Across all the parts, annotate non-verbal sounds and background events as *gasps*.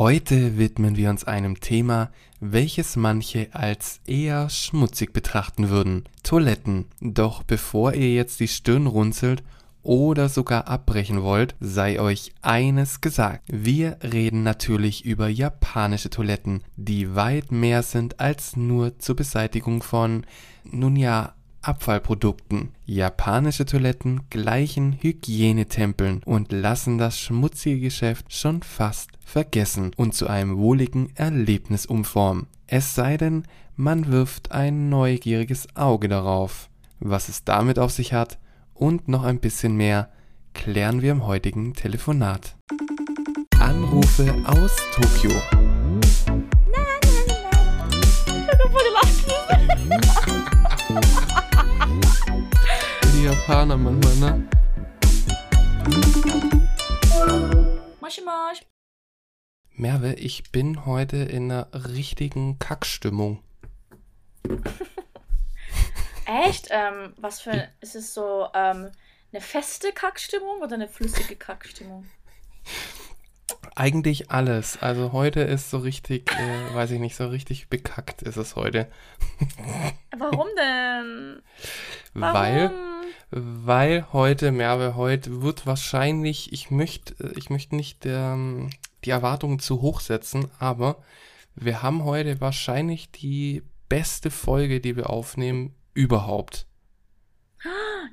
Heute widmen wir uns einem Thema, welches manche als eher schmutzig betrachten würden. Toiletten. Doch bevor ihr jetzt die Stirn runzelt oder sogar abbrechen wollt, sei euch eines gesagt. Wir reden natürlich über japanische Toiletten, die weit mehr sind als nur zur Beseitigung von, nun ja, Abfallprodukten. Japanische Toiletten gleichen Hygienetempeln und lassen das schmutzige Geschäft schon fast vergessen und zu einem wohligen Erlebnis umformen. Es sei denn, man wirft ein neugieriges Auge darauf. Was es damit auf sich hat und noch ein bisschen mehr, klären wir im heutigen Telefonat. Anrufe aus Tokio. *laughs* Die Japaner manchmal, ne? Moshi Mosh. Merve, ich bin heute in einer richtigen Kackstimmung. *laughs* Echt? Ähm, was für ist es so ähm, eine feste Kackstimmung oder eine flüssige Kackstimmung? Eigentlich alles. Also heute ist so richtig, äh, weiß ich nicht, so richtig bekackt ist es heute. Warum denn? Warum? Weil, weil heute, Merve, heute wird wahrscheinlich, ich möchte, ich möchte nicht ähm, die Erwartungen zu hoch setzen, aber wir haben heute wahrscheinlich die beste Folge, die wir aufnehmen, überhaupt.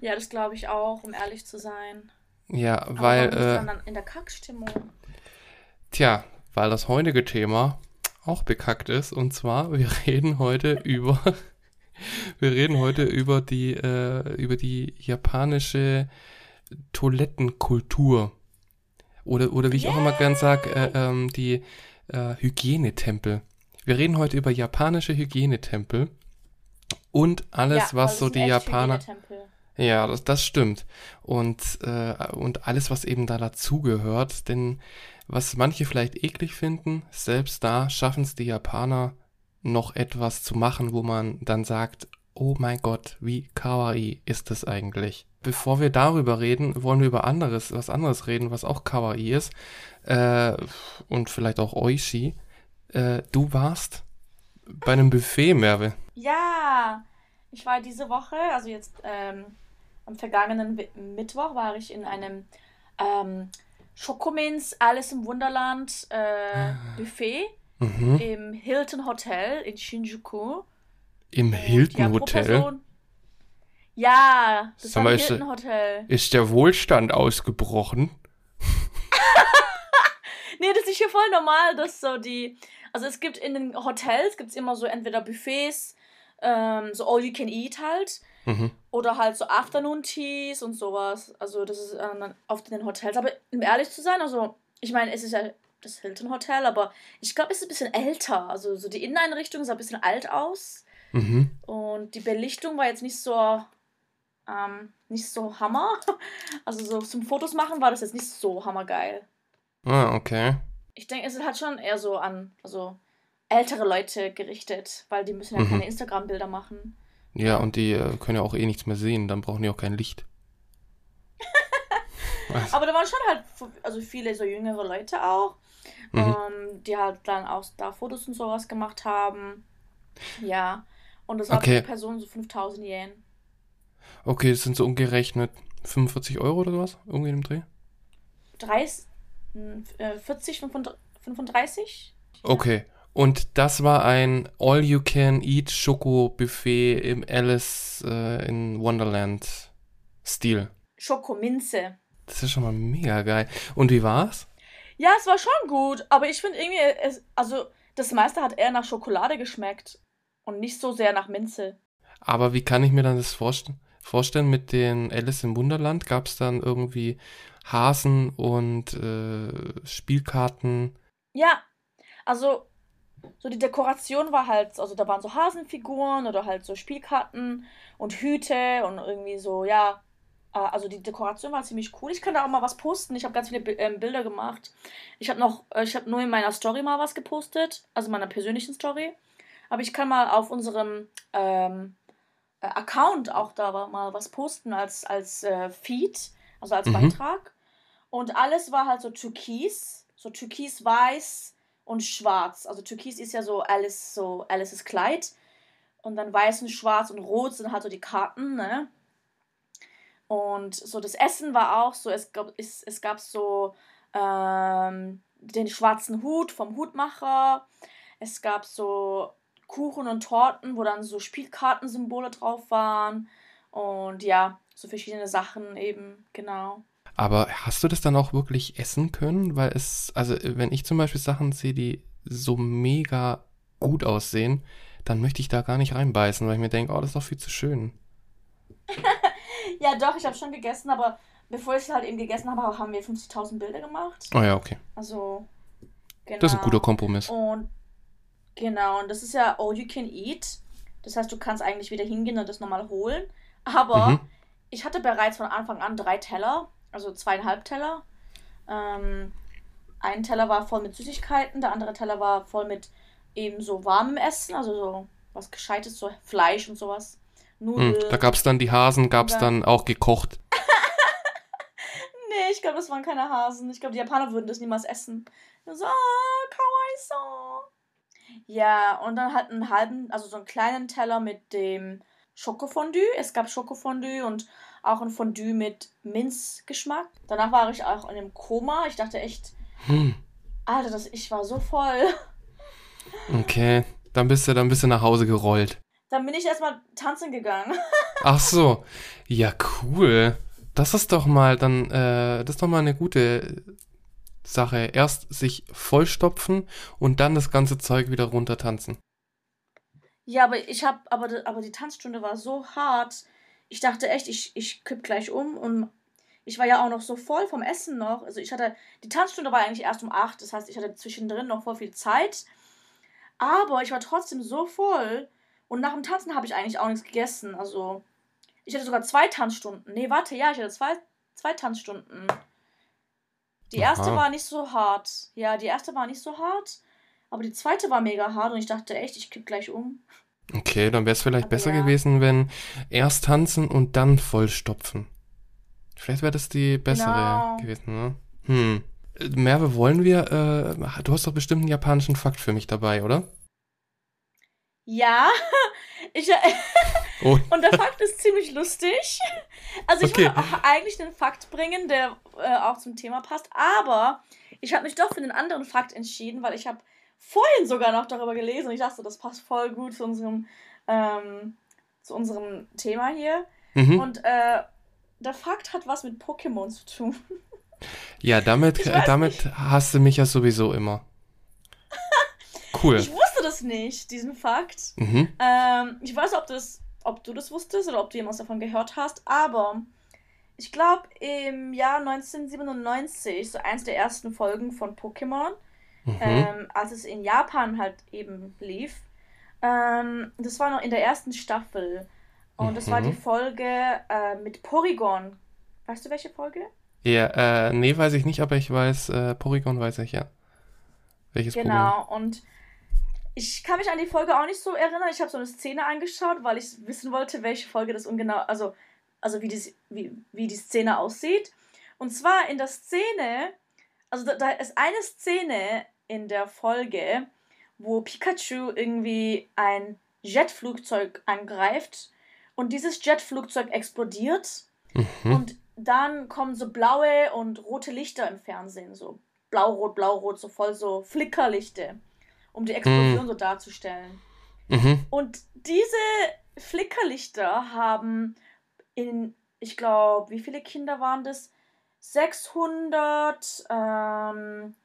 Ja, das glaube ich auch, um ehrlich zu sein. Ja, Aber weil, du äh, dann in der Kackstimmung. Tja, weil das heutige Thema auch bekackt ist. Und zwar, *laughs* wir reden heute über, *laughs* wir reden heute über die, äh, über die japanische Toilettenkultur. Oder, oder wie ich auch immer gern sag, äh, ähm, die äh, Hygienetempel. Wir reden heute über japanische Hygienetempel und alles, ja, was weil so die Japaner. Ja, das, das stimmt. Und, äh, und alles, was eben da dazugehört, denn was manche vielleicht eklig finden, selbst da schaffen es die Japaner noch etwas zu machen, wo man dann sagt, oh mein Gott, wie kawaii ist das eigentlich? Bevor wir darüber reden, wollen wir über anderes, was anderes reden, was auch kawaii ist, äh, und vielleicht auch Oishi. Äh, du warst bei einem Buffet, Merve. Ja, ich war diese Woche, also jetzt ähm, am vergangenen Mittwoch war ich in einem ähm, Schokomins Alice im Wunderland äh, Buffet Mhm. im Hilton Hotel in Shinjuku. Im ja, Hilton pro Hotel. Person- Ja, das Sag war mal, ein ist- Hilton Hotel. Ist der Wohlstand ausgebrochen? *laughs* Nee, das ist hier voll normal, dass so die. Also es gibt in den Hotels gibt's immer so entweder Buffets, ähm, so all you can eat halt. Mhm. Oder halt so Afternoon Teas und sowas. Also das ist dann oft in den Hotels. Aber um ehrlich zu sein, also ich meine, es ist ja das Hilton Hotel, aber ich glaube, es ist ein bisschen älter. Also so die Inneneinrichtung sah ein bisschen alt aus. Mhm. Und die Belichtung war jetzt nicht so, ähm, nicht so hammer. *laughs* Also so zum Fotos machen war das jetzt nicht so hammergeil. Ah, okay. Ich denke, es ist halt schon eher so an, also ältere Leute gerichtet, weil die müssen ja Mhm. keine Instagram-Bilder machen. Ja, und die äh, können ja auch eh nichts mehr sehen, dann brauchen die auch kein Licht. *laughs* Aber da waren schon halt also viele so jüngere Leute auch, Mhm. ähm, die halt dann auch da Fotos und sowas gemacht haben. Ja. Und das war Okay. pro Person so 5000 Yen. Okay, das sind so umgerechnet 45 Euro oder sowas? Irgendwie im Dreh? 30, äh, 40, 35? 35? Okay. Und das war ein All-You-Can-Eat Schoko-Buffet im Alice äh, in Wonderland Stil. Schokominze. Das ist schon mal mega geil. Und wie war's? Ja, es war schon gut, aber ich finde irgendwie, es, also das meiste hat eher nach Schokolade geschmeckt und nicht so sehr nach Minze. Aber wie kann ich mir dann das vorst vorstellen mit den Alice im Wunderland? Gab es dann irgendwie Hasen und äh, Spielkarten? Ja, also so die Dekoration war halt, also da waren so Hasenfiguren oder halt so Spielkarten und Hüte und irgendwie so, ja, äh, also die Dekoration war ziemlich cool. Ich kann da auch mal was posten. Ich habe ganz viele ähm, Bilder gemacht. Ich habe noch, äh, ich habe nur in meiner Story mal was gepostet, also meiner persönlichen Story. Aber ich kann mal auf unserem ähm, äh, Account auch da mal was posten als, als äh, Feed, also als Mhm. Beitrag. Und alles war halt so türkis, so türkis-weiß und schwarz. Also Türkis ist ja so Alice, so Alice's Kleid. Und dann weiß und schwarz und rot sind halt so die Karten, ne? Und so das Essen war auch so, es gab, es, es gab so ähm, den schwarzen Hut vom Hutmacher. Es gab so Kuchen und Torten, wo dann so Spielkartensymbole drauf waren. Und ja, so verschiedene Sachen eben, genau. Aber hast du das dann auch wirklich essen können? Weil es, also wenn ich zum Beispiel Sachen sehe, die so mega gut aussehen, dann möchte ich da gar nicht reinbeißen, weil ich mir denke, oh, das ist doch viel zu schön. *laughs* ja, doch, ich habe schon gegessen, aber bevor ich es halt eben gegessen habe, haben wir 50.000 Bilder gemacht. Oh ja, okay. Also, genau. Das ist ein guter Kompromiss. Und genau, und das ist ja all you can eat. Das heißt, du kannst eigentlich wieder hingehen und das nochmal holen. Aber mhm. ich hatte bereits von Anfang an drei Teller, also zweieinhalb Teller. Ähm, ein Teller war voll mit Süßigkeiten, der andere Teller war voll mit eben so warmem Essen, also so was Gescheites, so Fleisch und sowas. Nudeln. Hm, da gab es dann die Hasen, gab es dann auch gekocht. *laughs* nee, ich glaube, das waren keine Hasen. Ich glaube, die Japaner würden das niemals essen. So, ah, kawaii so. Ja, und dann halt einen halben, also so einen kleinen Teller mit dem Schokofondue. Es gab Schokofondue und auch ein Fondue mit Minzgeschmack. Danach war ich auch in einem Koma. Ich dachte echt, hm. Alter, das, ich war so voll. Okay, dann bist du, dann bist du nach Hause gerollt. Dann bin ich erstmal tanzen gegangen. *laughs* Ach so, ja cool. Das ist doch mal dann, äh, das ist doch mal eine gute Sache. Erst sich vollstopfen und dann das ganze Zeug wieder runter tanzen. Ja, aber ich hab, aber, aber die Tanzstunde war so hart. Ich dachte echt, ich, ich kipp gleich um und ich war ja auch noch so voll vom Essen noch. Also ich hatte, die Tanzstunde war eigentlich erst um acht, das heißt, ich hatte zwischendrin noch voll viel Zeit. Aber ich war trotzdem so voll. Und nach dem Tanzen habe ich eigentlich auch nichts gegessen. Also, ich hatte sogar zwei Tanzstunden. Nee, warte, ja, ich hatte zwei, zwei Tanzstunden. Die Aha. erste war nicht so hart. Ja, die erste war nicht so hart. Aber die zweite war mega hart und ich dachte echt, ich kipp gleich um. Okay, dann wäre es vielleicht aber besser ja. gewesen, wenn erst tanzen und dann vollstopfen. Vielleicht wäre das die bessere genau. gewesen, ne? Hm. Merve, wollen wir, äh, du hast doch bestimmt einen japanischen Fakt für mich dabei, oder? Ja, *laughs* ich, *laughs* oh. und der Fakt ist ziemlich lustig. Also ich okay. wollte auch eigentlich einen Fakt bringen, der äh, auch zum Thema passt, aber ich habe mich doch für einen anderen Fakt entschieden, weil ich habe vorhin sogar noch darüber gelesen und ich dachte, das passt voll gut zu unserem, ähm, zu unserem Thema hier. Mhm. Und äh, der Fakt hat was mit Pokémon zu tun. Ja, damit, damit hast du mich ja sowieso immer. *laughs* Cool. Ich wusste das nicht, diesen Fakt. Mhm. Ähm, ich weiß, ob, das, ob du das wusstest oder ob du jemals davon gehört hast, aber ich glaube, im Jahr 1997, so eins der ersten Folgen von Pokémon, mhm. ähm, als es in Japan halt eben lief, ähm, das war noch in der ersten Staffel. Und mhm. das war die mhm. Folge äh, mit Porygon. Weißt du, welche Folge? Ja, äh, nee, weiß ich nicht, aber ich weiß, äh, Porygon weiß ich, ja. Welches Genau, Porygon? und ich kann mich an die Folge auch nicht so erinnern. Ich habe so eine Szene angeschaut, weil ich wissen wollte, welche Folge das ungenau, also, also wie, die, wie, wie die Szene aussieht. Und zwar in der Szene, also da, da ist eine Szene in der Folge, wo Pikachu irgendwie ein Jetflugzeug angreift und dieses Jetflugzeug explodiert mhm. und dann kommen so blaue und rote Lichter im Fernsehen, so blau-rot, blau-rot, so voll so Flickerlichter, um die Explosion mhm. so darzustellen. Mhm. Und diese Flickerlichter haben in, ich glaube, wie viele Kinder waren das? 685 ähm,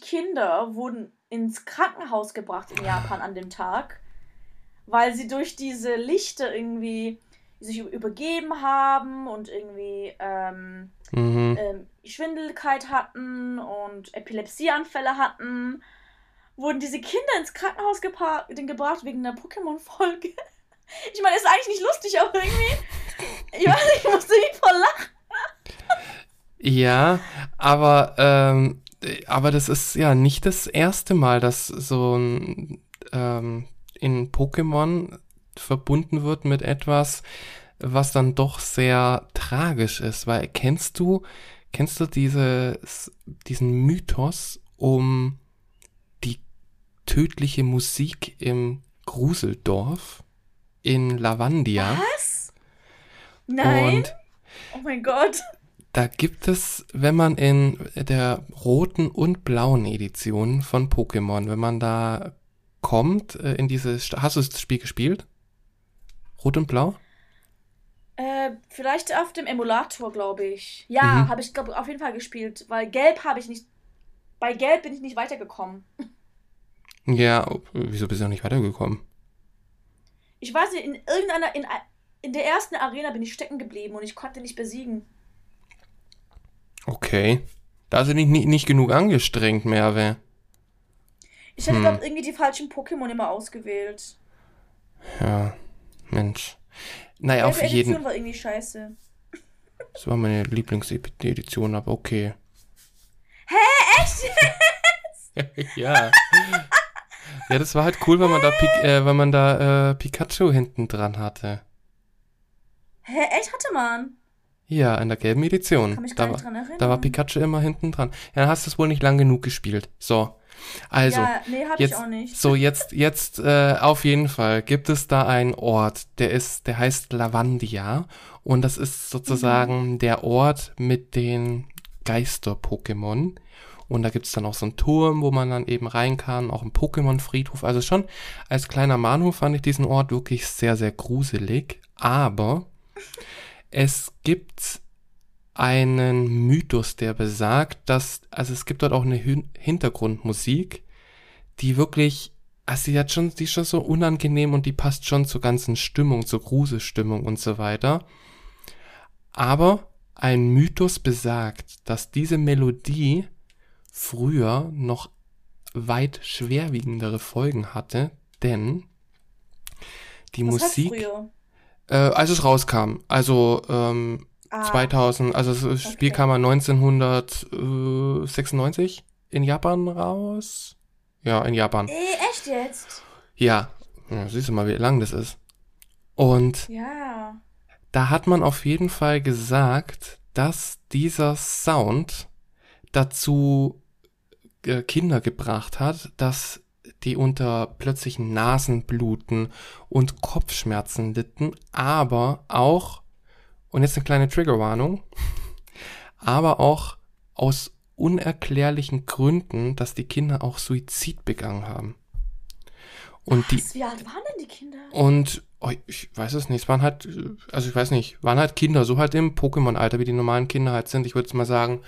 Kinder wurden ins Krankenhaus gebracht in Japan an dem Tag, weil sie durch diese Lichter irgendwie sich übergeben haben und irgendwie ähm, mhm. ähm, Schwindelkeit hatten und Epilepsieanfälle hatten, wurden diese Kinder ins Krankenhaus gebracht wegen der Pokémon-Folge. *laughs* Ich meine, ist eigentlich nicht lustig, aber irgendwie. Ich weiß nicht, ich musste nicht voll lachen. Ja, aber, ähm, aber das ist ja nicht das erste Mal, dass so ein ähm, in Pokémon verbunden wird mit etwas, was dann doch sehr tragisch ist. Weil kennst du, kennst du dieses, diesen Mythos um tödliche Musik im Gruseldorf in Lavandia. Was? Nein. Und oh mein Gott. Da gibt es, wenn man in der roten und blauen Edition von Pokémon, wenn man da kommt äh, in dieses, hast du das Spiel gespielt? Rot und blau? Äh, vielleicht auf dem Emulator, glaube ich. Ja, Mhm. habe ich, glaube auf jeden Fall gespielt, weil Gelb habe ich nicht. Bei Gelb bin ich nicht weitergekommen. *laughs* Ja, oh, wieso bist du noch nicht weitergekommen? Ich weiß nicht, in irgendeiner, in, in der ersten Arena bin ich stecken geblieben und ich konnte nicht besiegen. Okay. Da hast du dich nicht, nicht genug angestrengt, Merve. Ich hatte, Hm. glaube irgendwie die falschen Pokémon immer ausgewählt. Ja, Mensch. Naja, auf Gelbe jeden Edition war irgendwie scheiße. Das war meine Lieblingsedition, aber okay. Echt? *laughs* ja. Ja, das war halt cool, weil man da, Pik äh, weil man da äh, Pikachu hinten dran hatte. Hä, echt hatte man? Ja, in der gelben Edition. Da war, da war Pikachu immer hinten dran. Ja, dann hast du es wohl nicht lang genug gespielt. So. Also, ja, nee, hab ich jetzt, auch nicht. so jetzt, jetzt äh, auf jeden Fall gibt es da einen Ort, der ist, der heißt Lavandia und das ist sozusagen Mhm. der Ort mit den Geister-Pokémon. Und da gibt es dann auch so einen Turm, wo man dann eben rein kann, auch einen Pokémon-Friedhof. Also schon als kleiner Manu fand ich diesen Ort wirklich sehr, sehr gruselig. Aber es gibt einen Mythos, der besagt, dass, also es gibt dort auch eine Hin Hintergrundmusik, die wirklich, also die hat schon, die ist schon so unangenehm und die passt schon zur ganzen Stimmung, zur Gruselstimmung und so weiter. Aber ein Mythos besagt, dass diese Melodie früher noch weit schwerwiegendere Folgen hatte, denn die Was heißt Musik, früher? Äh, als es rauskam, also ähm, Ah, 2000, also das Spiel Okay. kam ja 1996 in Japan raus. Ja, in Japan. Ey, echt jetzt? Ja, ja siehst du mal, wie lang das ist. Und Ja. da hat man auf jeden Fall gesagt, dass dieser Sound dazu äh, Kinder gebracht hat, dass die unter plötzlichen Nasenbluten und Kopfschmerzen litten, aber auch, und jetzt eine kleine Triggerwarnung, *laughs* aber auch aus unerklärlichen Gründen, dass die Kinder auch Suizid begangen haben. Und die, Was, wie alt waren denn die Kinder? und oh, ich weiß es nicht, es waren halt, also ich weiß nicht, waren halt Kinder, so halt im Pokémon-Alter, wie die normalen Kinder halt sind. Ich würde mal sagen,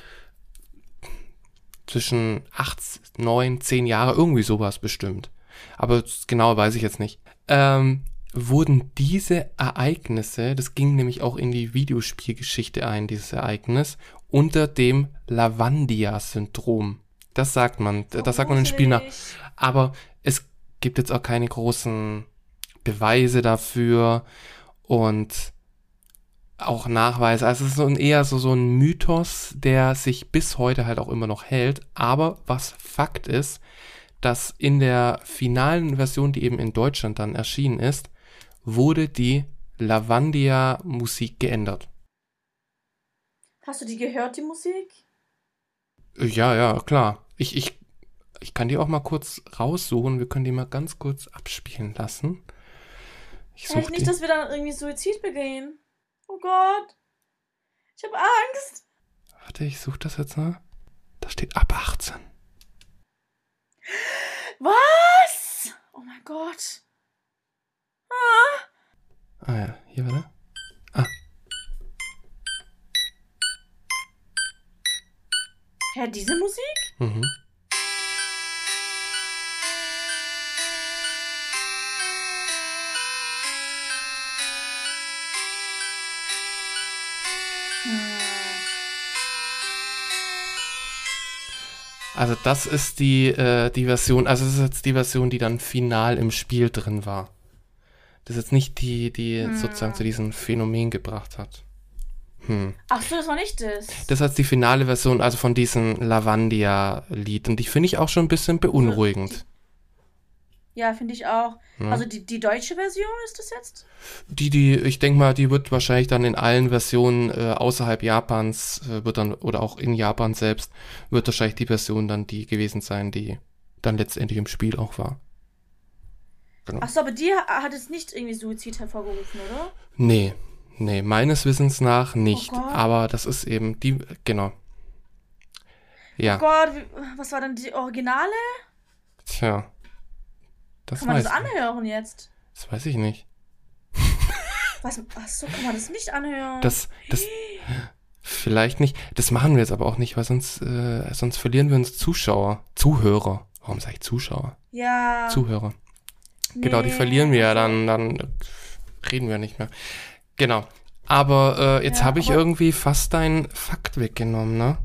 zwischen 8, 9, 10 Jahre, irgendwie sowas bestimmt. Aber genau weiß ich jetzt nicht. Ähm, wurden diese Ereignisse, das ging nämlich auch in die Videospielgeschichte ein, dieses Ereignis, unter dem Lavandia-Syndrom. Das sagt man, das sagt man im Spiel nach. Aber es gibt jetzt auch keine großen Beweise dafür und auch Nachweise. Also es ist so ein, eher so, so ein Mythos, der sich bis heute halt auch immer noch hält. Aber was Fakt ist, dass in der finalen Version, die eben in Deutschland dann erschienen ist, wurde die Lavandia-Musik geändert. Hast du die gehört, die Musik? Ja, ja, klar. Ich, ich, ich kann die auch mal kurz raussuchen. Wir können die mal ganz kurz abspielen lassen. Ich Vielleicht nicht, die. dass wir dann irgendwie Suizid begehen. Oh Gott. Ich habe Angst. Warte, ich suche das jetzt mal. Da steht ab 18. Was? Oh mein Gott. Ah. Ah ja, hier warte. Hä, diese Musik? Mhm. Also das ist die, äh, die Version, also das ist jetzt die Version, die dann final im Spiel drin war. Das ist jetzt nicht die, die Hm. sozusagen zu diesem Phänomen gebracht hat. Hm. Ach so, das war nicht das. Das ist jetzt die finale Version, also von diesem Lavandia-Lied. Und die finde ich auch schon ein bisschen beunruhigend. Ja, finde ich auch. Ja. Also die, die deutsche Version ist das jetzt? Die, die, ich denke mal, die wird wahrscheinlich dann in allen Versionen äh, außerhalb Japans, äh, wird dann, oder auch in Japan selbst, wird wahrscheinlich die Version dann die gewesen sein, die dann letztendlich im Spiel auch war. Genau. Achso, aber dir hat es nicht irgendwie Suizid hervorgerufen, oder? Nee, nee, meines Wissens nach nicht. Oh aber das ist eben die, genau. Ja. Oh Gott, was war denn die Originale? Tja. Das kann man das anhören jetzt? Das weiß ich nicht. *laughs* Was? Achso, kann man das nicht anhören? Das, das, vielleicht nicht. Das machen wir jetzt aber auch nicht, weil sonst, äh, sonst verlieren wir uns Zuschauer. Zuhörer. Warum sage ich Zuschauer? Ja. Zuhörer. Nee. Genau, die verlieren wir ja, dann, dann reden wir nicht mehr. Genau. Aber äh, jetzt ja, habe ich irgendwie fast deinen Fakt weggenommen, ne?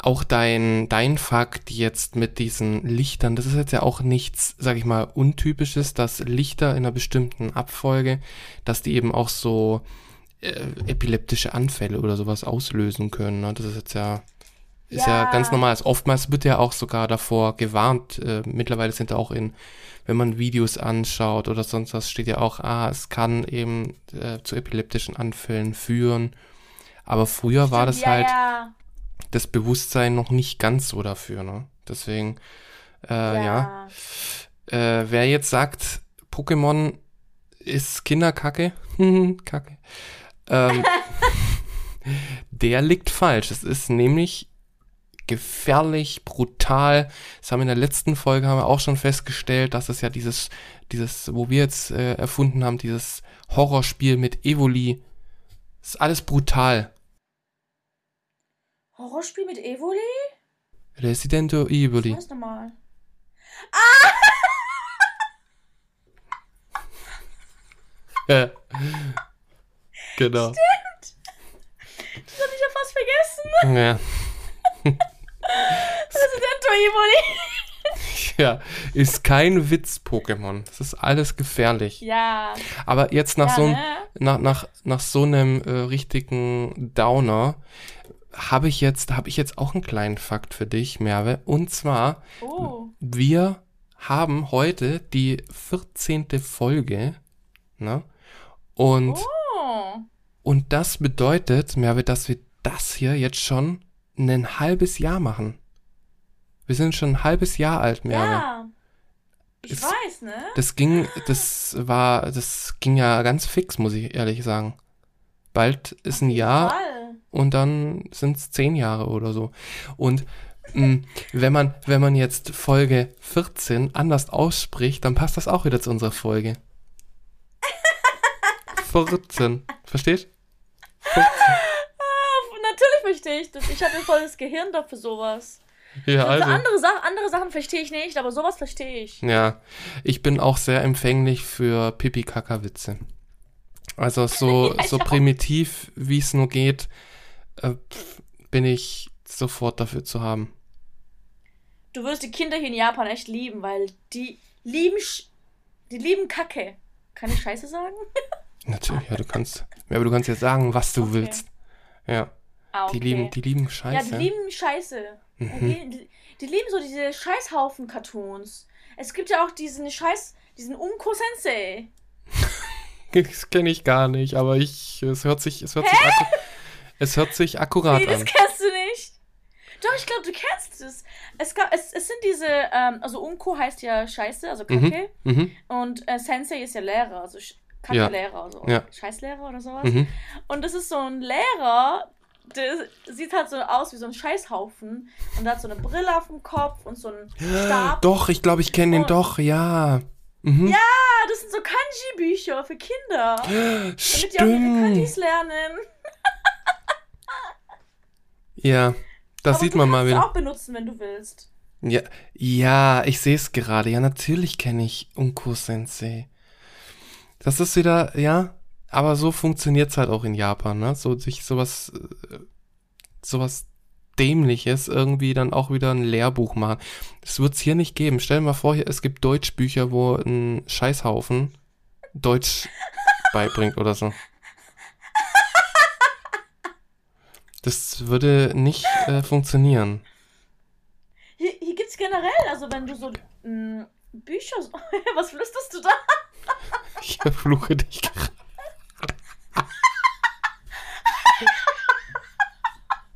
Auch dein, dein Fakt jetzt mit diesen Lichtern, das ist jetzt ja auch nichts, sag ich mal, untypisches, dass Lichter in einer bestimmten Abfolge, dass die eben auch so äh, epileptische Anfälle oder sowas auslösen können. Ne? Das ist jetzt ja, ist ja. ja ganz normal. Also oftmals wird ja auch sogar davor gewarnt. Äh, mittlerweile sind auch in, wenn man Videos anschaut oder sonst was, steht ja auch, ah, es kann eben äh, zu epileptischen Anfällen führen. Aber früher Stimmt, war das ja, halt. Ja das Bewusstsein noch nicht ganz so dafür. Ne? Deswegen, äh, ja. ja. Äh, wer jetzt sagt, Pokémon ist Kinderkacke, *laughs* Kacke, ähm, *laughs* der liegt falsch. Es ist nämlich gefährlich, brutal. Das haben wir in der letzten Folge haben wir auch schon festgestellt, dass es ja dieses, dieses, wo wir jetzt äh, erfunden haben, dieses Horrorspiel mit Evoli, ist alles brutal. Horrorspiel mit Evoli? Resident Evil. Was nochmal? Ah! *laughs* ja. Genau. Stimmt. Das hatte ich ja fast vergessen. Ja. *laughs* Resident Evil. *laughs* Ja, ist kein Witz-Pokémon. Das ist alles gefährlich. Ja. Aber jetzt nach ja, so einem, ne? nach, nach, nach so einem äh, richtigen Downer habe ich jetzt, habe ich jetzt auch einen kleinen Fakt für dich, Merve. Und zwar, oh. wir haben heute die 14. Folge, ne? Und, oh. und das bedeutet, Merve, dass wir das hier jetzt schon ein halbes Jahr machen. Wir sind schon ein halbes Jahr alt, Merve. Ja. Ich es, weiß, ne? Das ging, *gasps* das war, das ging ja ganz fix, muss ich ehrlich sagen. Bald ist ein Jahr. Fall und dann sind es zehn Jahre oder so. Und mh, mm, wenn man, wenn man jetzt Folge 14 anders ausspricht, dann passt das auch wieder zu unserer Folge. *laughs* 14. Verstehst? 14. Ah, natürlich verstehe ich das. Ich habe ein volles Gehirn dafür sowas. Ja, also. andere, Sa andere Sachen verstehe ich nicht, aber sowas verstehe ich. Ja, ich bin auch sehr empfänglich für Pipi-Kaka-Witze. Also so, ja, so primitiv, wie es nur geht, äh, bin ich sofort dafür zu haben. Du wirst die Kinder hier in Japan echt lieben, weil die lieben, die lieben Kacke. Kann ich Scheiße sagen? *laughs* Natürlich, ja, du kannst, ja, aber du kannst ja sagen, was du okay. willst. Ja. Ah, okay. Die lieben, die lieben Scheiße. Ja, die lieben Scheiße. Mhm. Die, die, die, lieben so diese Scheißhaufen-Cartoons. Es gibt ja auch diesen Scheiß, diesen Unko Sensei. Das kenne ich gar nicht, aber ich, es hört sich, es hört Hä? sich, es hört sich akkurat nee, an. das kennst du nicht. Doch, ich glaube, du kennst es. Es, gab, es. es sind diese, ähm, also Unko heißt ja Scheiße, also Kacke. Mhm, mhm. und äh, Sensei ist ja Lehrer, also Kacke-Lehrer, also ja. Scheißlehrer oder sowas. Mhm. Und das ist so ein Lehrer, der sieht halt so aus wie so ein Scheißhaufen und hat so eine Brille auf dem Kopf und so einen Stab. Doch, ich glaube, ich kenne den doch, ja. Mhm. Ja, das sind so Kanji-Bücher für Kinder. Stimmt. *gasps* Damit die auch ihre Kanjis lernen. *laughs* Ja, das Aber sieht man mal wieder. Du kannst auch benutzen, wenn du willst. Ja, ja, ich sehe es gerade. Ja, natürlich kenne ich Unko Sensei. Das ist wieder, ja, aber so funktioniert es halt auch in Japan, ne? So sich sowas, äh, sowas Dämliches irgendwie dann auch wieder ein Lehrbuch machen. Das wird es hier nicht geben. Stell dir mal vor, es gibt Deutschbücher, wo ein Scheißhaufen Deutsch *laughs* beibringt oder so. Das würde nicht äh, funktionieren. Hier, hier gibt es generell, also wenn du so mh, mm, Bücher. *laughs* Was flüsterst du da? ich verfluche dich gerade.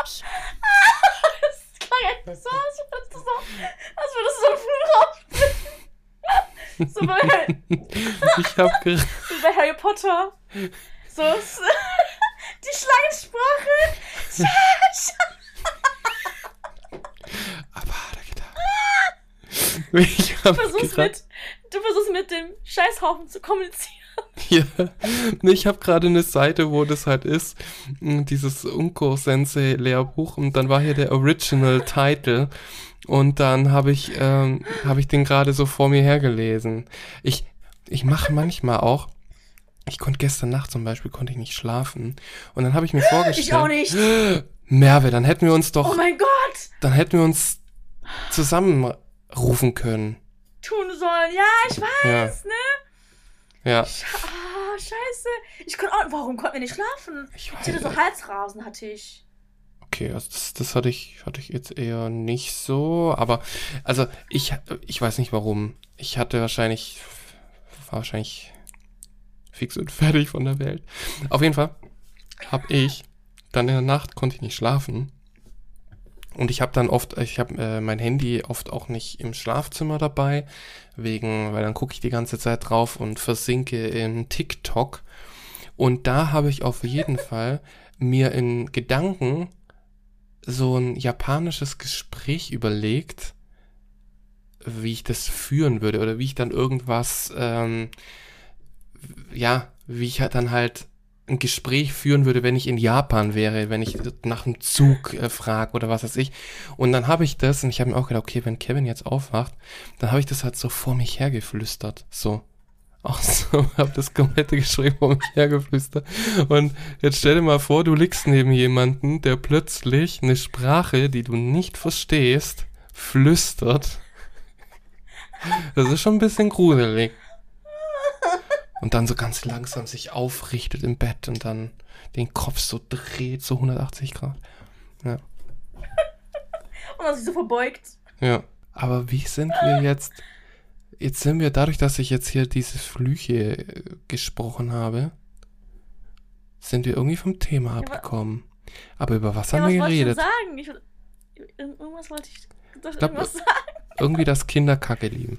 das klang echt so, als würdest du so, als würdest du so fluchen. So bei, *laughs* Ich habe gerade. so bei Harry Potter. So *laughs* die Schlangensprache. Aber hat er gedacht. Ich Du habe versuchst mit, du versuchst mit dem Scheißhaufen zu kommunizieren. Ja, Nee, ich habe gerade eine Seite, wo das halt ist, mh, dieses Unko Sensei Lehrbuch und dann war hier der Original Title und dann habe ich ähm, habe ich den gerade so vor mir hergelesen. Ich ich mache manchmal auch ich konnte gestern Nacht zum Beispiel konnte ich nicht schlafen und dann habe ich mir vorgestellt Ich auch nicht. Merve, dann hätten wir uns doch Oh mein Gott. dann hätten wir uns zusammenrufen können. Tun sollen. Ja, ich weiß, ne? Ja. Sch ah, scheiße. Ich konnte auch. Warum konnten wir nicht schlafen? Ich Ich hatte so. Halsrasen, hatte ich. Okay, also das, das hatte ich, hatte ich jetzt eher nicht so, aber also ich, ich weiß nicht warum. Ich hatte wahrscheinlich, war wahrscheinlich fix und *laughs* fertig von der Welt. Auf jeden Fall habe ich, dann in der Nacht konnte ich nicht schlafen. Und ich habe dann oft, ich habe äh, mein Handy oft auch nicht im Schlafzimmer dabei, wegen, weil dann gucke ich die ganze Zeit drauf und versinke in TikTok. Und da habe ich auf jeden *laughs* Fall mir in Gedanken so ein japanisches Gespräch überlegt, wie ich das führen würde oder wie ich dann irgendwas, ähm, ja, wie ich halt dann halt ein Gespräch führen würde, wenn ich in Japan wäre, wenn ich nach einem Zug äh, frage oder was weiß ich. Und dann habe ich das und ich habe mir auch gedacht, okay, wenn Kevin jetzt aufwacht, dann habe ich das halt so vor mich hergeflüstert, so. *laughs* Auch so, habe das komplette Gespräch vor mich hergeflüstert. Und jetzt stell dir mal vor, du liegst neben jemanden, der plötzlich eine Sprache, die du nicht verstehst, flüstert. Das ist schon ein bisschen gruselig. Und dann so ganz langsam sich aufrichtet im Bett und dann den Kopf so dreht, so 180 Grad. Ja. *laughs* Und dann sich so verbeugt. Ja. Aber wie sind wir jetzt? Jetzt sind wir dadurch, dass ich jetzt hier diese Flüche äh, gesprochen habe, sind wir irgendwie vom Thema abgekommen. Aber über was Ja, haben was wir wollte ich geredet? sagen? Ich, irgendwas wollte ich doch glaub, irgendwas *laughs* sagen. Irgendwie, dass Kinder Kacke lieben.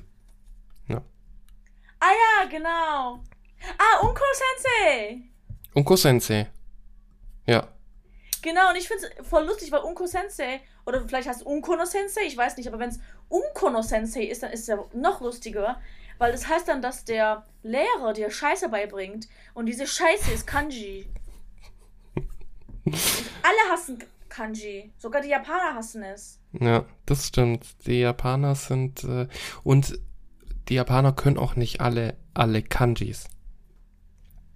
Ah ja, genau. Ah, Unko Sensei. Unko Sensei. Ja. Genau, und ich finde es voll lustig, weil Unko Sensei, oder vielleicht heißt es Unkono Sensei, ich weiß nicht, aber wenn es Unkono Sensei ist, dann ist es ja noch lustiger, weil das heißt dann, dass der Lehrer dir Scheiße beibringt und diese Scheiße ist Kanji. Und alle hassen Kanji, sogar die Japaner hassen es. Ja, das stimmt. Die Japaner sind äh, und die Japaner können auch nicht alle alle Kanjis.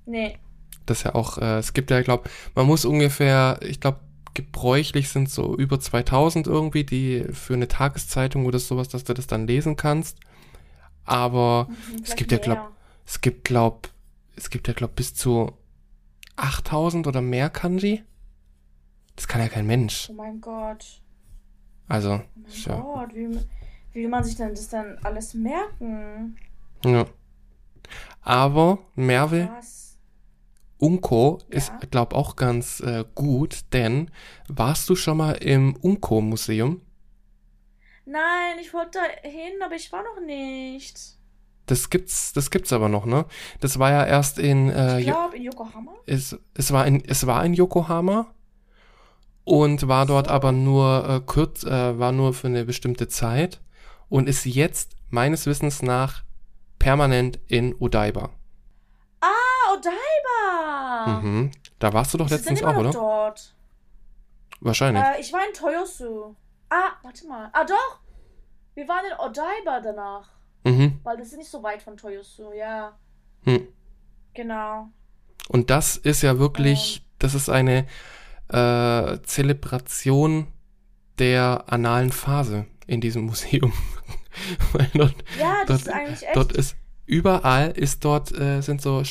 Nee, Das ist ja auch, äh, es gibt ja, ich glaube, man muss ungefähr, ich glaube, gebräuchlich sind so über 2000 irgendwie, die für eine Tageszeitung oder sowas, dass du das dann lesen kannst. Aber mhm, es gibt ja, glaub, es gibt, glaub, es gibt ja, glaub, bis zu 8000 oder mehr Kanji. Das kann ja kein Mensch. Oh mein Gott. Also, Oh mein ja, Gott, wie, wie will man sich denn das dann alles merken? ja. Aber Merve, Was? Unko ist, Ja. glaub auch ganz äh, gut, denn warst du schon mal im Unko-Museum? Nein, ich wollte da hin, aber ich war noch nicht. Das gibt's, das gibt's aber noch, ne? Das war ja erst in, äh, Ich glaube in Yokohama. es, es war in, es war in Yokohama und war dort aber nur äh, kurz, äh, war nur für eine bestimmte Zeit und ist jetzt meines Wissens nach permanent in Odaiba. Odaiba! Mhm. Da warst du doch letztens auch, oder? dort? Wahrscheinlich. Äh, ich war in Toyosu. Ah, warte mal. Ah, doch. Wir waren in Odaiba danach. Mhm. Weil das ist nicht so weit von Toyosu, ja. Hm. Genau. Und das ist ja wirklich, das ist eine äh, Zelebration der analen Phase in diesem Museum. *laughs* Dort, Ja, das Dort- ist eigentlich echt. dort ist überall ist dort äh, sind so äh,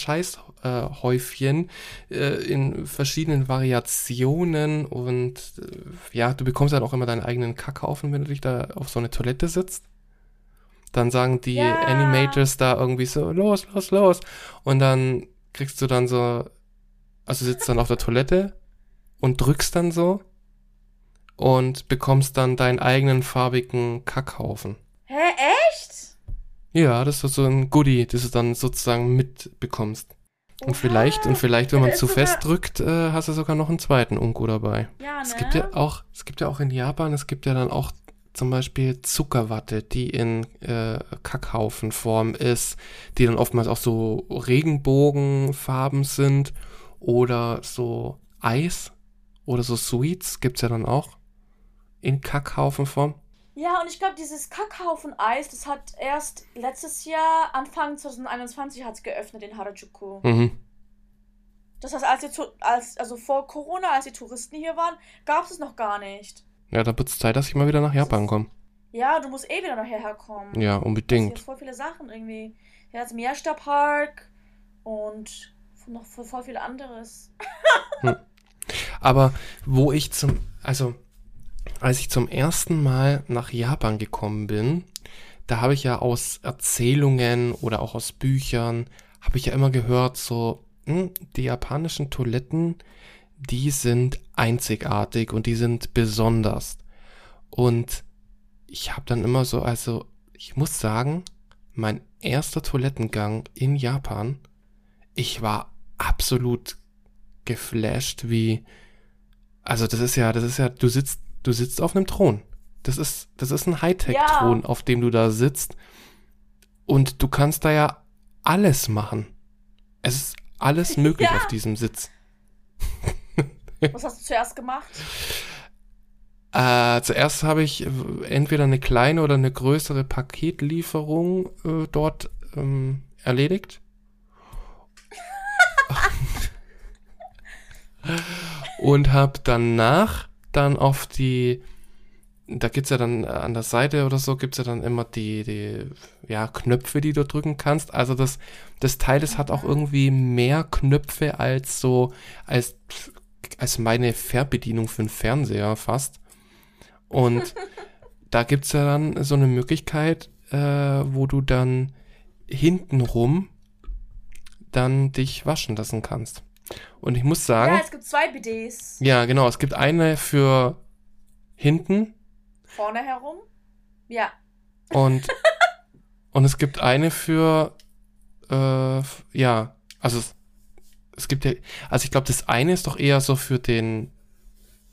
Häufchen, äh, in verschiedenen Variationen und äh, ja, du bekommst halt auch immer deinen eigenen Kackhaufen, wenn du dich da auf so eine Toilette sitzt. Dann sagen die Ja. Animators da irgendwie so, los, los, los. Und dann kriegst du dann so, also sitzt dann auf der Toilette und drückst dann so und bekommst dann deinen eigenen farbigen Kackhaufen. Hä, echt? Ja, das ist so ein Goodie, das du dann sozusagen mitbekommst. Und vielleicht, und vielleicht, wenn man zu fest drückt, äh, hast du sogar noch einen zweiten Unko dabei. Ja, ne? Es gibt ja auch, es gibt ja auch in Japan, es gibt ja dann auch zum Beispiel Zuckerwatte, die in äh, Kackhaufenform ist, die dann oftmals auch so Regenbogenfarben sind oder so Eis oder so Sweets gibt's ja dann auch in Kackhaufenform. Ja, und ich glaube, dieses Kackhaufen-Eis, das hat erst letztes Jahr, Anfang 2021 hat's geöffnet in Harajuku. Mhm. Das heißt, als die, als, also vor Corona, als die Touristen hier waren, gab es noch gar nicht. Ja, da wird's Zeit, dass ich mal wieder nach Japan komme. Ja, du musst eh wieder nachher herkommen. Ja, unbedingt. voll viele Sachen irgendwie. Ja, das Miyashita Park und noch voll, voll viel anderes. Aber wo ich zum, also als ich zum ersten Mal nach Japan gekommen bin, da habe ich ja aus Erzählungen oder auch aus Büchern, habe ich ja immer gehört, so, hm, die japanischen Toiletten, die sind einzigartig und die sind besonders. Und ich habe dann immer so, also ich muss sagen, mein erster Toilettengang in Japan, ich war absolut geflasht, wie, also das ist ja, das ist ja, du sitzt, du sitzt auf einem Thron. Das ist, das ist ein Hightech-Thron, auf dem du da sitzt. Und du kannst da ja alles machen. Es ist alles *laughs* möglich Ja. auf diesem Sitz. *laughs* Was hast du zuerst gemacht? Äh, zuerst habe ich äh, entweder eine kleine oder eine größere Paketlieferung äh, dort ähm, erledigt. *laughs* Und habe danach dann auf die, da gibt's ja dann äh, an der Seite oder so, gibt's ja dann immer die, die ja, Knöpfe, die du drücken kannst. Also das, das Teil, das hat auch irgendwie mehr Knöpfe als so, als, als meine Fernbedienung für einen Fernseher fast. Und *laughs* da gibt's ja dann so eine Möglichkeit, äh, wo du dann hintenrum dann dich waschen lassen kannst. Und ich muss sagen, Ja, es gibt zwei BDs. ja, genau, es gibt eine für hinten Vorne herum. Ja. und, *laughs* und es gibt eine für, äh, ja, also es, es gibt ja, also ich glaube, das eine ist doch eher so für den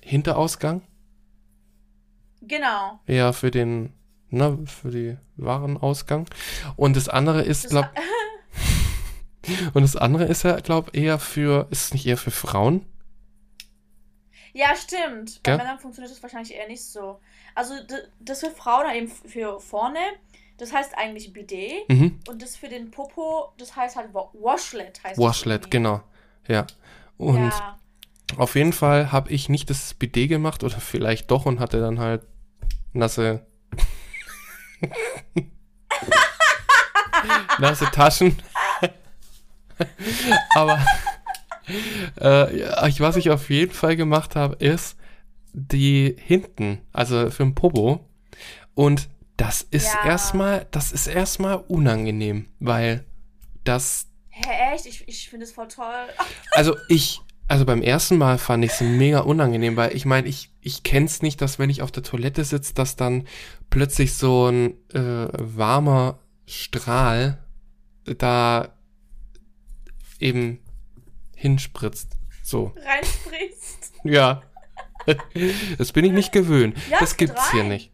Hinterausgang, Genau. eher für den, ne, für die Warenausgang. Und das andere ist, Das glaub, *laughs* und das andere ist ja, glaub, eher für, ist es nicht eher für Frauen? Ja, stimmt. Bei Gell? Männern funktioniert das wahrscheinlich eher nicht so. Also, das für Frauen eben für vorne, das heißt eigentlich Bidet. Mhm. Und das für den Popo, das heißt halt Wa- Washlet. Heißt Washlet, genau. Ja. Und Ja. auf jeden Fall habe ich nicht das Bidet gemacht oder vielleicht doch und hatte dann halt nasse *laughs* nasse Taschen. *laughs* Aber äh, ich, was ich auf jeden Fall gemacht habe, ist die hinten, also für den Popo. Und das ist Ja. erstmal, das ist erstmal unangenehm, weil das Hä, echt? Ich, ich finde es voll toll. *laughs* also ich, also beim ersten Mal fand ich es mega unangenehm, weil ich meine, ich, ich kenn's nicht, dass wenn ich auf der Toilette sitze, dass dann plötzlich so ein äh, warmer Strahl da eben hinspritzt. So, Reinspritzt. ja. *laughs* das bin ich nicht gewöhnt. Ja, das es gibt's hier rein. nicht.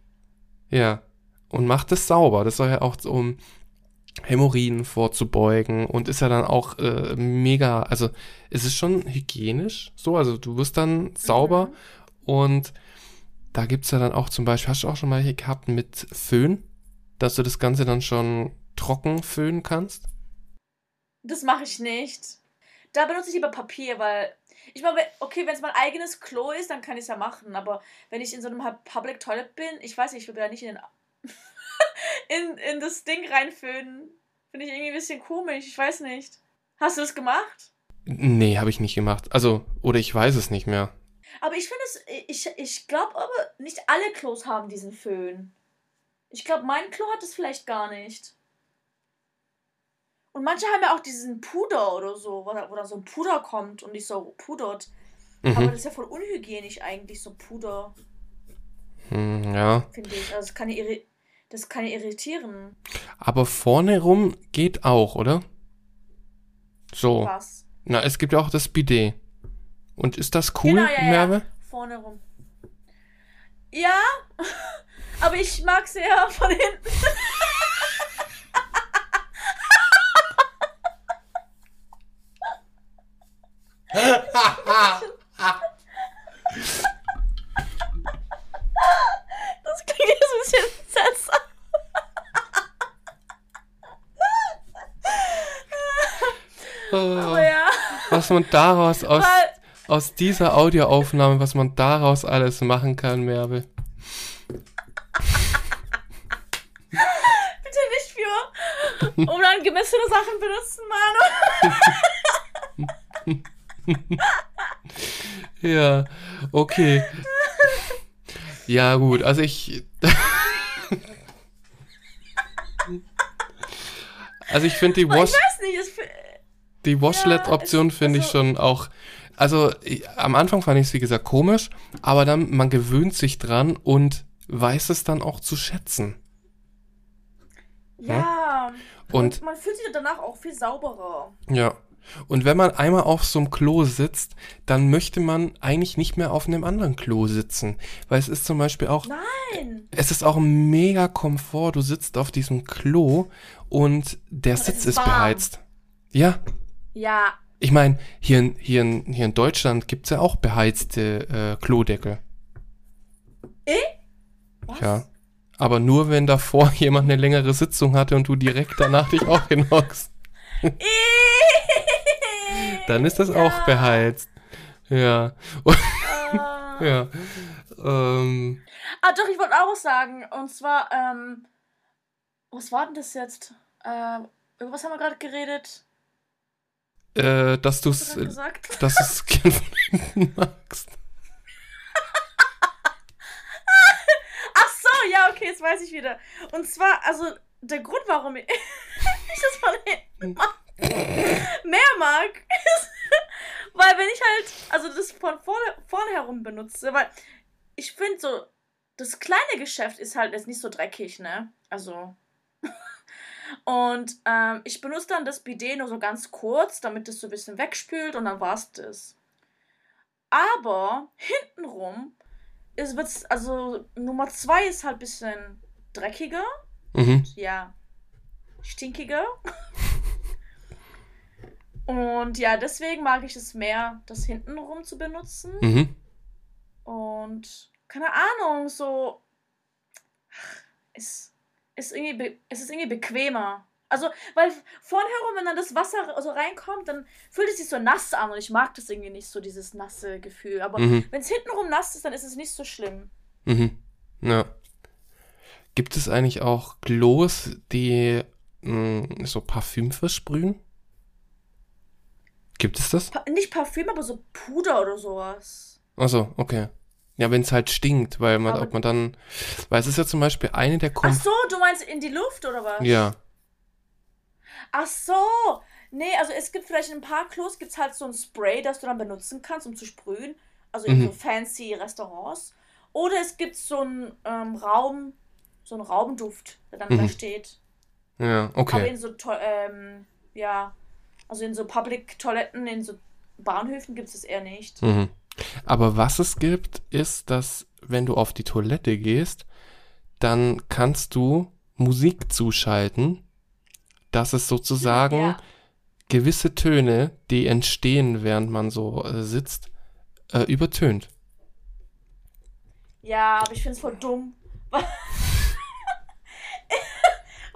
Ja. Und macht es sauber. Das soll ja auch so, um Hämorrhoiden vorzubeugen und ist ja dann auch äh, mega, also es ist schon hygienisch so, also du wirst dann sauber Mhm. und da gibt's ja dann auch zum Beispiel, hast du auch schon mal hier gehabt mit Föhn, dass du das Ganze dann schon trocken föhnen kannst? Das mache ich nicht. Da benutze ich lieber Papier, weil ich meine, okay, wenn es mein eigenes Klo ist, dann kann ich es ja machen. Aber wenn ich in so einem Public Toilet bin, ich weiß nicht, ich will da nicht in, den *laughs* in, in das Ding reinföhnen. Finde ich irgendwie ein bisschen komisch. Ich weiß nicht. Hast du das gemacht? Nee, habe ich nicht gemacht. Also, oder ich weiß es nicht mehr. Aber ich finde es, ich, ich glaube aber, nicht alle Klos haben diesen Föhn. Ich glaube, mein Klo hat es vielleicht gar nicht. Und manche haben ja auch diesen Puder oder so, wo da, wo da so ein Puder kommt und nicht so pudert. Aber Mhm. das ist ja voll unhygienisch eigentlich, so Puder, Hm, ja. finde ich. Also es kann ja Das kann ja irritieren. Aber vorne rum geht auch, oder? So. Was? Na, es gibt ja auch das Bidet. Und ist das cool, Genau, ja, ja. Merve? Vorne rum. Ja, *laughs* aber ich mag es eher von hinten. Das klingt jetzt ein bisschen seltsam. Oh, Aber ja, was man daraus aus, aus dieser Audioaufnahme, was man daraus alles machen kann, Merve. *laughs* bitte nicht für unangemessene Sachen benutzen, Manu. *laughs* Ja, okay. Ja, gut, also ich. *laughs* Also ich finde die Aber Wash, Ich weiß nicht, es, die Washlet-Option es- finde ich also- schon auch. Also ich, am Anfang fand ich es wie gesagt komisch, aber dann man gewöhnt sich dran und weiß es dann auch zu schätzen. ja. Und Und man fühlt sich danach auch viel sauberer. Ja. Und wenn man einmal auf so einem Klo sitzt, dann möchte man eigentlich nicht mehr auf einem anderen Klo sitzen. Weil es ist zum Beispiel auch, Nein. es ist auch ein mega Komfort. Du sitzt auf diesem Klo und der es Sitz ist ist beheizt. Ja. Ja, Ich meine, hier, in- hier, in- hier in Deutschland gibt's ja auch beheizte äh, Klodeckel. Eh? Was? Ja. Aber nur, wenn davor *laughs* jemand eine längere Sitzung hatte und du direkt danach dich auch hinhockst. Dann ist das auch beheizt. Ja. Äh, *laughs* Ja. Ähm, Ah, doch, ich wollte auch was sagen. Und zwar, ähm, was war denn das jetzt? Äh, irgendwas haben wir gerade geredet. Äh, dass du es gesagt? dass du's *laughs* gern von hinten magst. Ach so, ja, okay, jetzt weiß ich wieder. Und zwar, also, der Grund, warum ich, *laughs* ich das von hinten mag, mehr mag, ist, weil wenn ich halt, also das von vorne, vorne herum benutze, weil ich finde so, das kleine Geschäft ist halt jetzt nicht so dreckig, ne? Also. Und ähm, ich benutze dann das Bidet nur so ganz kurz, damit es so ein bisschen wegspült und dann war's das. Aber hintenrum ist wird's, also Nummer zwei ist halt ein bisschen dreckiger, Mhm. ja, stinkiger. *laughs* Und ja, deswegen mag ich es mehr, das hintenrum zu benutzen. Mhm. Und keine Ahnung, so. Es ist irgendwie, be es ist irgendwie bequemer. Also, weil vorne herum, wenn dann das Wasser so reinkommt, dann fühlt es sich so nass an und ich mag das irgendwie nicht, so dieses nasse Gefühl. Aber Mhm. wenn es hintenrum nass ist, dann ist es nicht so schlimm. Mhm. Ja. Gibt es eigentlich auch Klos, die mh, so Parfüm versprühen? Gibt es das? Pa nicht Parfüm, aber so Puder oder sowas. Achso, okay. Ja, wenn es halt stinkt, weil man, Aber- ob man dann, weil es ist ja zum Beispiel eine der Ach Kom so, du meinst in die Luft oder was? Ja. Ach so. Nee, also es gibt vielleicht in ein paar Klos gibt's halt so ein Spray, das du dann benutzen kannst, um zu sprühen. Also in Mhm. so fancy Restaurants. Oder es gibt so einen ähm, Raum, so einen Raumduft, der dann da Mhm. steht. Ja, Aber okay. in so, ähm, ja, also in so Public-Toiletten, in so Bahnhöfen gibt es das eher nicht. Mhm. Aber was es gibt, ist, dass wenn du auf die Toilette gehst, dann kannst du Musik zuschalten, dass es sozusagen Ja. gewisse Töne, die entstehen, während man so äh, sitzt, äh, übertönt. Ja, aber ich finde es voll dumm. *laughs* Weil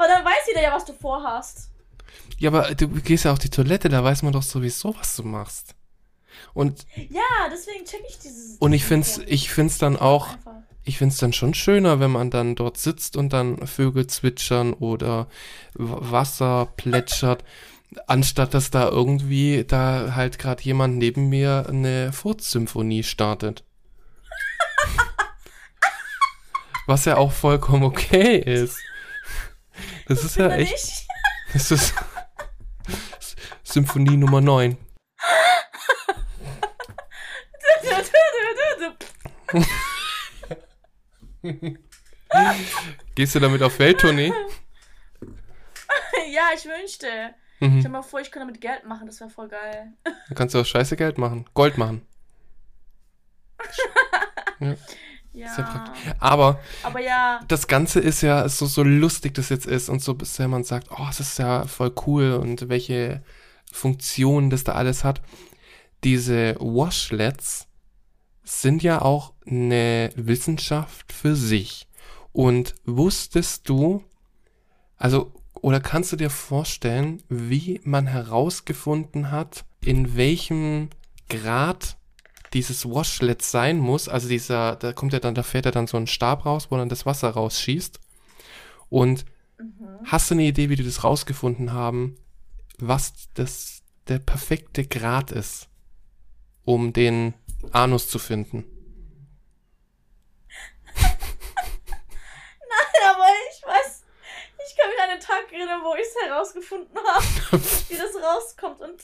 dann weiß jeder ja, was du vorhast. Ja, aber du gehst ja auf die Toilette, da weiß man doch sowieso, was du machst. Und, Ja, deswegen check ich dieses. und ich find's, ich find's dann auch, ich find's dann schon schöner, wenn man dann dort sitzt und dann Vögel zwitschern oder Wasser plätschert, anstatt dass da irgendwie da halt gerade jemand neben mir eine Furzsymphonie startet. *laughs* Was ja auch vollkommen okay ist. Das ist ja echt, *laughs* das ist *laughs* Symphonie Nummer 9. *laughs* Gehst du damit auf Welttournee? ja, ich wünschte. Mhm. Stell mal vor, ich könnte damit Geld machen, das wäre voll geil. Da kannst du auch scheiße Geld machen. Gold machen. *laughs* ja, Ja. praktisch. Aber Aber ja, das Ganze ist ja so, so lustig das jetzt ist und so bisher man sagt, oh, es ist ja voll cool und welche Funktionen das da alles hat. Diese Washlets sind ja auch eine Wissenschaft für sich. Und wusstest du, also, oder kannst du dir vorstellen, wie man herausgefunden hat, in welchem Grad dieses Washlet sein muss? Also dieser, da kommt ja dann, da fährt ja dann so ein Stab raus, wo dann das Wasser rausschießt. Und hast du eine Idee, wie die das rausgefunden haben, was das der perfekte Grad ist, um den Anus zu finden? *laughs* aber ich weiß, ich kann mich an den Tag erinnern, wo ich es herausgefunden habe, *laughs* wie das rauskommt. Und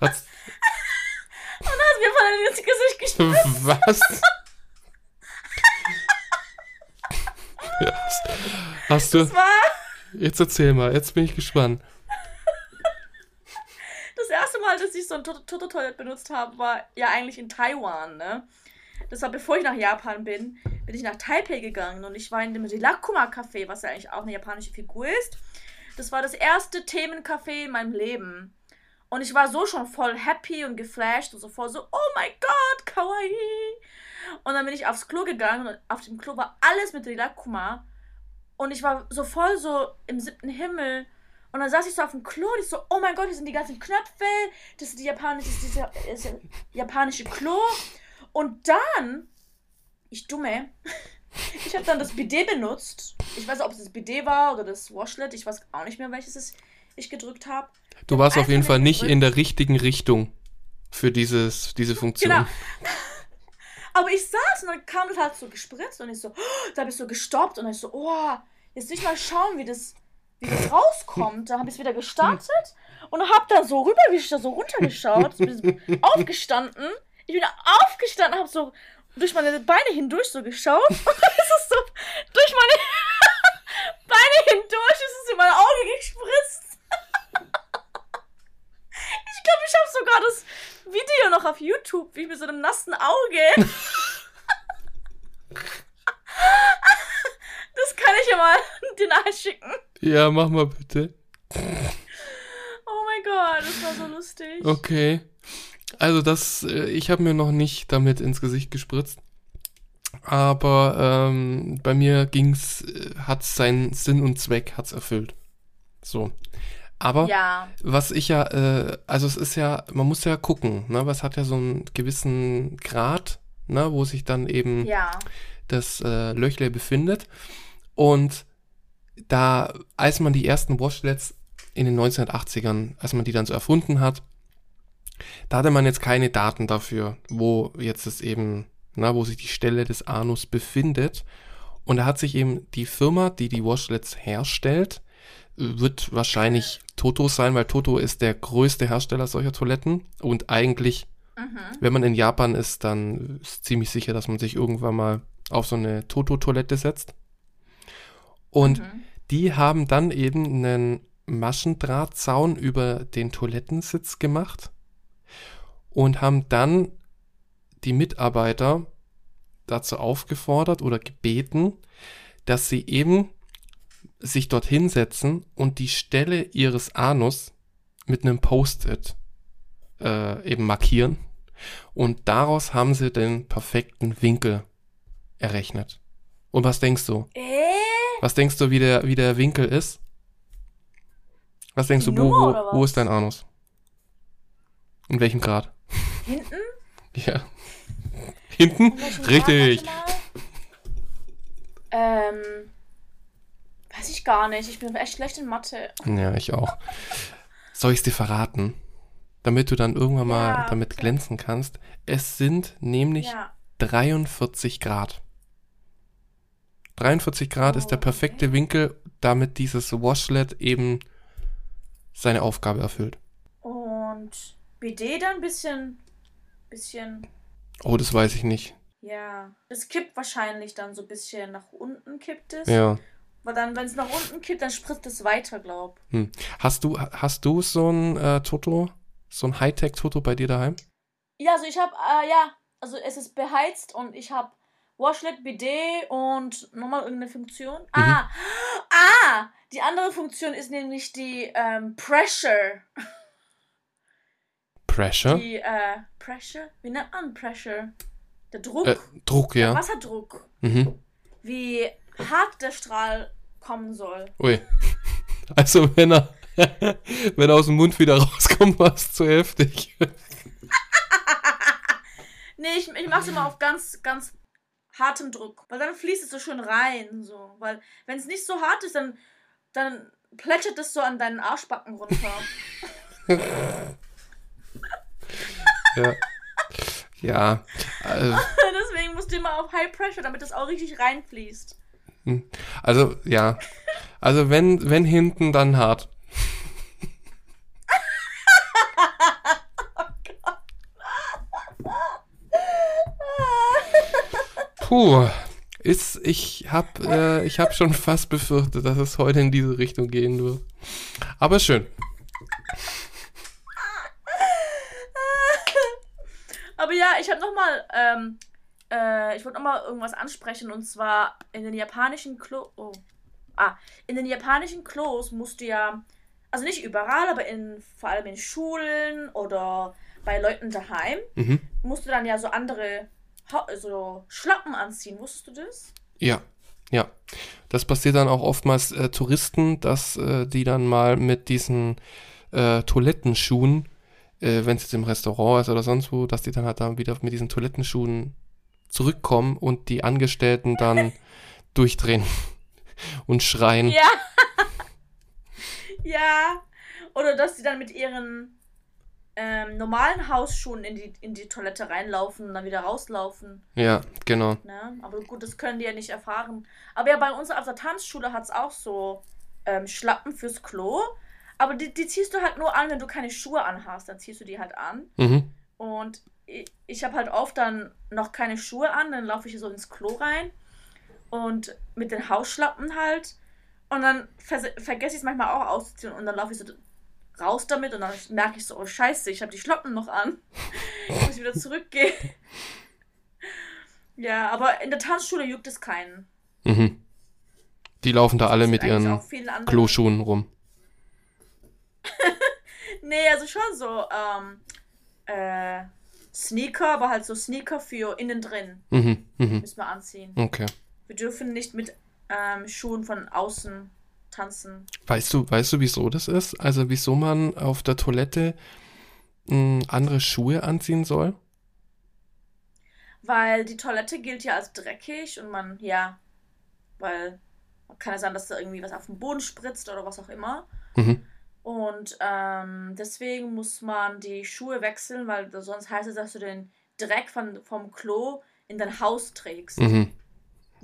Hat's, *laughs* dann hat mir voll ins Gesicht gespritzt. was? Ja, hast, hast du, jetzt erzähl mal, jetzt bin ich gespannt. Das erste Mal, dass ich so ein Toto-Toilett benutzt habe, war ja eigentlich in Taiwan, ne? Das war bevor ich nach Japan bin, bin ich nach Taipei gegangen und ich war in dem Rilakuma-Café, was ja eigentlich auch eine japanische Figur ist. Das war das erste Themencafé in meinem Leben. Und ich war so schon voll happy und geflasht und so voll so, oh mein Gott, kawaii. Und dann bin ich aufs Klo gegangen und auf dem Klo war alles mit Rilakuma. Und ich war so voll so im siebten Himmel. Und dann saß ich so auf dem Klo und ich so, oh mein Gott, hier sind die ganzen Knöpfe. Das ist die japanische, das ist das ist japanische Klo. Und dann, ich dumme, *laughs* ich habe dann das Bidet benutzt. Ich weiß nicht, ob es das Bidet war oder das Washlet. Ich weiß auch nicht mehr, welches es ich gedrückt habe. Du warst auf jeden Fall nicht gedrückt. in der richtigen Richtung für dieses, diese Funktion. Genau. *laughs* Aber ich saß und dann kam das halt so gespritzt und ich so, oh, *gasps* da habe ich so gestoppt und ich so, oh, jetzt will ich mal schauen, wie das rauskommt. Dann habe ich es wieder gestartet und hab da so rüber, wie ich da so runtergeschaut, bin *laughs* aufgestanden. Ich bin aufgestanden, habe so durch meine Beine hindurch so geschaut *laughs* und dann ist es so durch meine *laughs* Beine hindurch ist es in mein Auge gespritzt. Ich glaube, ich habe sogar das Video noch auf YouTube, wie ich mit so einem nassen Auge. Das kann ich ja mal dir nachschicken. Ja, mach mal bitte. Oh mein Gott, das war so lustig. Okay. Also das, äh, ich habe mir noch nicht damit ins Gesicht gespritzt. Aber ähm, bei mir ging's, äh, hat's seinen Sinn und Zweck, hat's erfüllt. So. Aber Ja, was ich ja, äh, also es ist ja, man muss ja gucken, ne? Was hat ja so einen gewissen Grad, ne, wo sich dann eben ja. das äh, Löchle befindet. Und da, als man die ersten Washlets in den 1980ern, als man die dann so erfunden hat, da hatte man jetzt keine Daten dafür, wo jetzt es eben, na, wo sich die Stelle des Anus befindet. Und da hat sich eben die Firma, die die Washlets herstellt, wird wahrscheinlich Toto sein, weil Toto ist der größte Hersteller solcher Toiletten und eigentlich Mhm. wenn man in Japan ist, dann ist ziemlich sicher, dass man sich irgendwann mal auf so eine Toto-Toilette setzt. Und Mhm. die haben dann eben einen Maschendrahtzaun über den Toilettensitz gemacht und haben dann die Mitarbeiter dazu aufgefordert oder gebeten, dass sie eben sich dort hinsetzen und die Stelle ihres Anus mit einem Post-it äh, eben markieren. Und daraus haben sie den perfekten Winkel errechnet. Und was denkst du? Äh? Was denkst du, wie der, wie der Winkel ist? Was denkst du, wo, wo, wo ist dein Anus? In welchem Grad? Hinten? *laughs* Ja. Hinten? Richtig. Ähm. Weiß ich gar nicht. Ich bin echt schlecht in Mathe. Ja, ich auch. Soll ich es dir verraten? Damit du dann irgendwann mal Ja, damit glänzen kannst. Es sind nämlich Ja. 43 Grad. 43 Grad ist der Oh, perfekte Winkel, damit dieses Washlet eben seine Aufgabe erfüllt. Und BD dann ein bisschen. Bisschen. Oh, das weiß ich nicht. Ja. Es kippt wahrscheinlich dann so ein bisschen nach unten, kippt es. Ja. Weil dann, wenn es nach unten kippt, dann spritzt es weiter, glaub. Hm. Hast du, hast du so ein äh, Toto, so ein Hightech-Toto bei dir daheim? Ja, also ich habe, äh, ja, also es ist beheizt und ich habe Washlet, Bidet und nochmal irgendeine Funktion. Mhm. Ah, ah, die andere Funktion ist nämlich die ähm, Pressure. Pressure? Die, äh, Pressure? Wie nennt man Pressure? Der Druck? Äh, Druck, ja. Wasserdruck. Mhm. Wie hart der Strahl kommen soll. Ui. *laughs* Also wenn er, *laughs* wenn er aus dem Mund wieder rauskommt, war es zu heftig. *laughs* Nee, ich, ich mach's immer auf ganz, ganz hartem Druck. Weil dann fließt es so schön rein. So. Weil wenn es nicht so hart ist, dann, dann plätschert es so an deinen Arschbacken runter. *laughs* Ja. Ja. Also, *laughs* Deswegen musst du immer auf High Pressure, damit es auch richtig reinfließt. also ja. Also wenn, wenn hinten, dann hart. Puh. Ist, ich hab, äh, ich hab schon *laughs* fast befürchtet, dass es heute in diese Richtung gehen wird. Aber schön. *laughs* Aber ja, ich habe nochmal, ähm, äh, ich wollte nochmal irgendwas ansprechen und zwar in den japanischen Klo. Oh. Ah, in den japanischen Klos musst du ja, also nicht überall, aber in, vor allem in Schulen oder bei Leuten daheim, Mhm. musst du dann ja so andere Ha- so Schlappen anziehen. Wusstest du das? Ja, ja. Das passiert dann auch oftmals äh, Touristen, dass äh, die dann mal mit diesen äh, Toilettenschuhen, äh, wenn es jetzt im Restaurant ist oder sonst wo, dass die dann halt dann wieder mit diesen Toilettenschuhen zurückkommen und die Angestellten dann *laughs* durchdrehen *laughs* und schreien. Ja. *laughs* ja. Oder dass sie dann mit ihren ähm, normalen Hausschuhen in die, in die Toilette reinlaufen und dann wieder rauslaufen. Ja, genau. Ne? Aber gut, das können die ja nicht erfahren. Aber ja, bei uns auf der Tanzschule hat es auch so ähm, Schlappen fürs Klo. Aber die, die ziehst du halt nur an, wenn du keine Schuhe anhast. Dann ziehst du die halt an. Mhm. Und ich, ich habe halt oft dann noch keine Schuhe an. Dann laufe ich so ins Klo rein. Und mit den Hausschlappen halt. Und dann vers- vergesse ich es manchmal auch auszuziehen. Und dann laufe ich so raus damit. Und dann merke ich so, oh scheiße, ich habe die Schlappen noch an. *laughs* Muss ich wieder zurückgehen. Ja, aber in der Tanzschule juckt es keinen. Mhm. Die laufen da alle mit ihren Kloschuhen rum. *laughs* Nee, also schon so, ähm, äh, Sneaker, aber halt so Sneaker für innen drin Mhm. Mhm. müssen wir anziehen. Okay. Wir dürfen nicht mit ähm, Schuhen von außen tanzen. Weißt du, weißt du, wieso das ist? Also wieso man auf der Toilette mh, andere Schuhe anziehen soll? Weil die Toilette gilt ja als dreckig und man, ja, weil kann ja sein, dass da irgendwie was auf den Boden spritzt oder was auch immer. Mhm. Und ähm, deswegen muss man die Schuhe wechseln, weil sonst heißt es, dass du den Dreck von, vom Klo in dein Haus trägst. Mhm.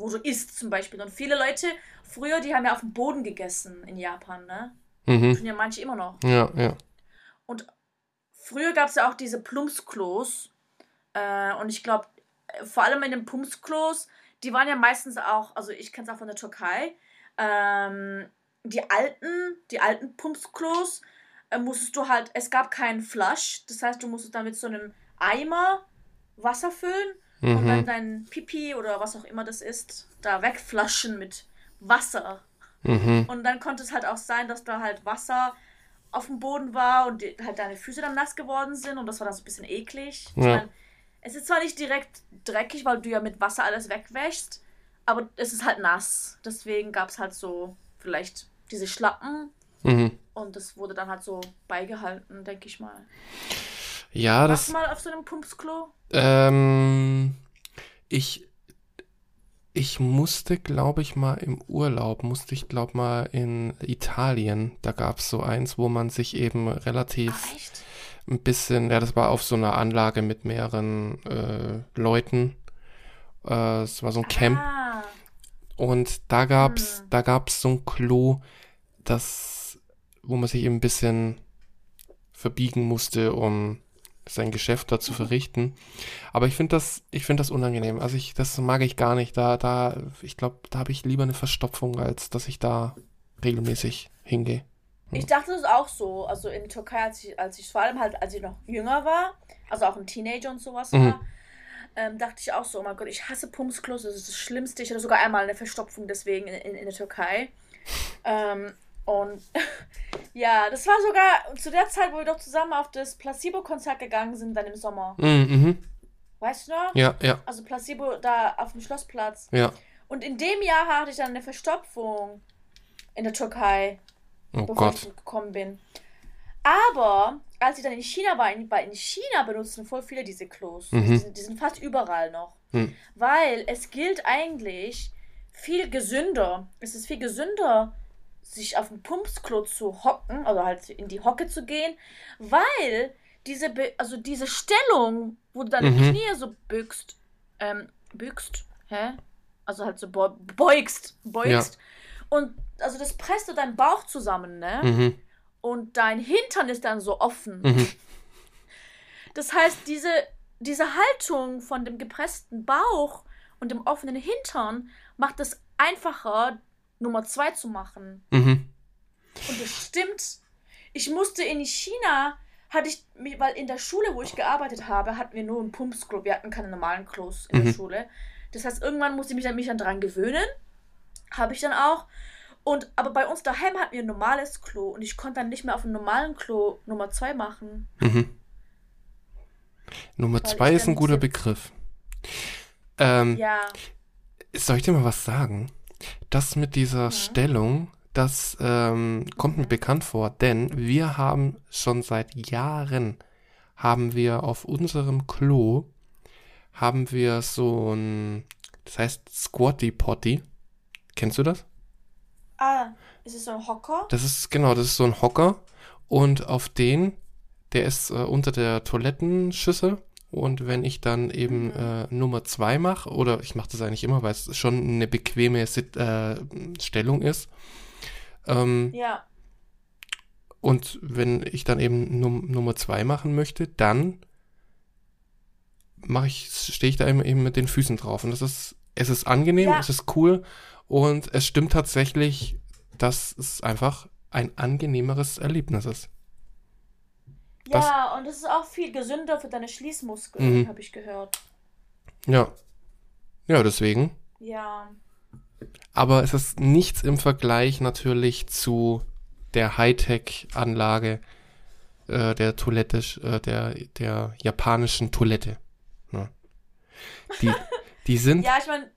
Wo du isst zum Beispiel. Und viele Leute, früher, die haben ja auf dem Boden gegessen in Japan, ne? Mhm. Tun ja manche immer noch. Ja, ja. Und früher gab es ja auch diese Plumpsklos. Äh, und ich glaube, vor allem in den Plumpsklos, die waren ja meistens auch, also ich kenne es auch von der Türkei, ähm, die alten, die alten Plumpsklos, äh, musstest du halt, es gab keinen Flush, das heißt, du musstest dann mit so einem Eimer Wasser füllen und dann Mhm. dein Pipi oder was auch immer das ist, da wegflaschen mit Wasser. Mhm. Und dann konnte es halt auch sein, dass da halt Wasser auf dem Boden war und die, halt deine Füße dann nass geworden sind und das war dann so ein bisschen eklig. Ich Ja. mein, es ist zwar nicht direkt dreckig, weil du ja mit Wasser alles wegwäschst, aber es ist halt nass. Deswegen gab es halt so vielleicht diese Schlappen Mhm. und das wurde dann halt so beigehalten, denke ich mal. Ja, Warst das. du mal auf so einem Pumpsklo? Ähm, ich, ich musste, glaube ich, mal im Urlaub, musste ich, glaube mal in Italien, da gab es so eins, wo man sich eben relativ echt? ein bisschen, ja, das war auf so einer Anlage mit mehreren äh, Leuten. Äh, es war so ein Camp. Ah, Und da gab's, Hm. da gab's so ein Klo, das, wo man sich eben ein bisschen verbiegen musste, um sein Geschäft da zu verrichten. Aber ich finde das, ich finde das unangenehm. Also ich, das mag ich gar nicht. Da, da, ich glaube, da habe ich lieber eine Verstopfung, als dass ich da regelmäßig hingehe. Ich dachte es auch so. Also in der Türkei, als ich, als ich vor allem halt, als ich noch jünger war, also auch ein Teenager und sowas Mhm. war, ähm, dachte ich auch so, oh mein Gott, ich hasse Pumpsklos, das ist das Schlimmste. Ich hatte sogar einmal eine Verstopfung deswegen in, in, in der Türkei. Ähm, und ja, das war sogar zu der Zeit, wo wir doch zusammen auf das Placebo-Konzert gegangen sind, dann im Sommer. Mhm, mhm. Weißt du noch? Ja, ja, Also Placebo da auf dem Schlossplatz. ja. Und in dem Jahr hatte ich dann eine Verstopfung in der Türkei, Oh bevor Gott. ich zurückgekommen bin. Aber als ich dann in China war, in, in China benutzen voll viele diese Klos. Mhm. Die, sind, die sind fast überall noch. Hm. Weil es gilt eigentlich viel gesünder. Es ist viel gesünder, sich auf ein Pumpsklo zu hocken, also halt in die Hocke zu gehen, weil diese, Be also diese Stellung, wo du deine Mhm. Knie so bückst, ähm, bückst, hä? Also halt so beu- beugst, beugst. Und also das presst so deinen Bauch zusammen, ne? Mhm, Und dein Hintern ist dann so offen. mhm. Das heißt, diese, diese Haltung von dem gepressten Bauch und dem offenen Hintern macht es einfacher, Nummer zwei zu machen. Mhm. Und das stimmt. Ich musste in China, hatte ich, weil in der Schule, wo ich gearbeitet habe, hatten wir nur ein Pumpsklo. Wir hatten keine normalen Klos in der Mhm. Schule. Das heißt, irgendwann musste ich mich dann, mich dann dran gewöhnen. Habe ich dann auch. Und, aber bei uns daheim hatten wir ein normales Klo und ich konnte dann nicht mehr auf dem normalen Klo Nummer zwei machen. Mhm. Nummer zwei ist ein guter Begriff. Ähm, Ja. Soll ich dir mal was sagen? Das mit dieser Ja. Stellung, das ähm, kommt mir bekannt vor, denn wir haben schon seit Jahren, haben wir auf unserem Klo, haben wir so ein, das heißt Squatty Potty. Kennst du das? Ah, ist es so ein Hocker? Das ist, genau, das ist so ein Hocker und auf den, der ist äh, unter der Toilettenschüssel und wenn ich dann eben Mhm. äh, Nummer zwei mache, oder ich mache das eigentlich immer, weil es schon eine bequeme Sit äh, Stellung ist, ähm, Ja. und wenn ich dann eben Num Nummer zwei machen möchte, dann mache ich, stehe ich da eben, eben mit den Füßen drauf und das ist, es ist angenehm, Ja. es ist cool und es stimmt tatsächlich, dass es einfach ein angenehmeres Erlebnis ist. Ja, und es ist auch viel gesünder für deine Schließmuskeln, Mhm. habe ich gehört. Ja. Ja, deswegen. Ja. Aber es ist nichts im Vergleich natürlich zu der Hightech-Anlage äh, der Toilette, äh, der, der japanischen Toilette. Ne? Die, *laughs* die, sind, Ja, ich meine,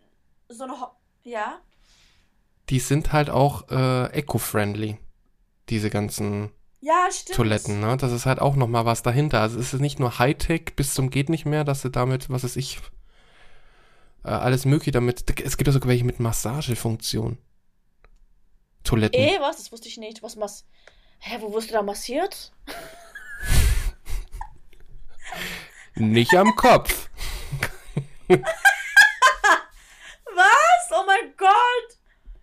so eine Ho Ja? die sind halt auch äh, eco-friendly, diese ganzen Ja, stimmt. Toiletten. Ne? Das ist halt auch nochmal was dahinter. Also es ist nicht nur Hightech bis zum geht nicht mehr, dass du damit, was weiß ich, äh, alles mögliche damit. Es gibt ja sogar welche mit Massagefunktion. Toiletten. Eh, was? Das wusste ich nicht. Was mas. Hä, wo wirst du da massiert? Nicht am Kopf. Was? Oh mein Gott!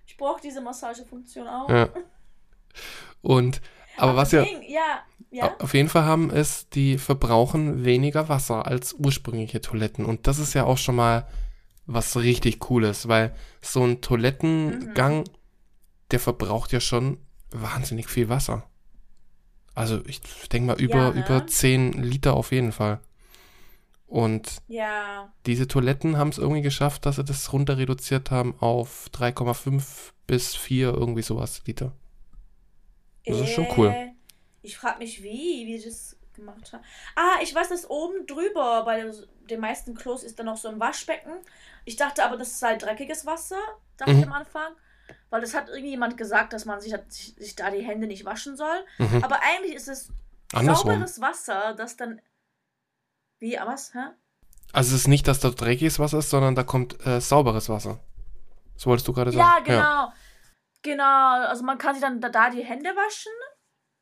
Ich brauche diese Massagefunktion auch. Ja. Und, aber was ja ja. Ja? auf jeden Fall haben, ist, die verbrauchen weniger Wasser als ursprüngliche Toiletten. Und das ist ja auch schon mal was richtig Cooles, weil so ein Toilettengang, der verbraucht ja schon wahnsinnig viel Wasser. Also ich denke mal über, Ja, ne? über 10 Liter auf jeden Fall. Und Ja. diese Toiletten haben es irgendwie geschafft, dass sie das runter reduziert haben auf 3,5 bis 4 irgendwie sowas Liter. Das ist schon cool. Äh, Ich frage mich, wie, wie sie das gemacht haben. Ah, ich weiß, dass oben drüber bei den meisten Klos ist dann noch so ein Waschbecken. Ich dachte aber, das sei dreckiges Wasser, dachte Mhm. ich am Anfang. Weil das hat irgendjemand gesagt, dass man sich, sich, sich da die Hände nicht waschen soll. Mhm. Aber eigentlich ist es Andersrum. sauberes Wasser, das dann. Wie, aber was? Hä? Also es ist nicht, dass da dreckiges Wasser ist, sondern da kommt äh, sauberes Wasser. So wolltest du gerade sagen. Ja, genau. Genau. Also man kann sich dann da, die Hände waschen,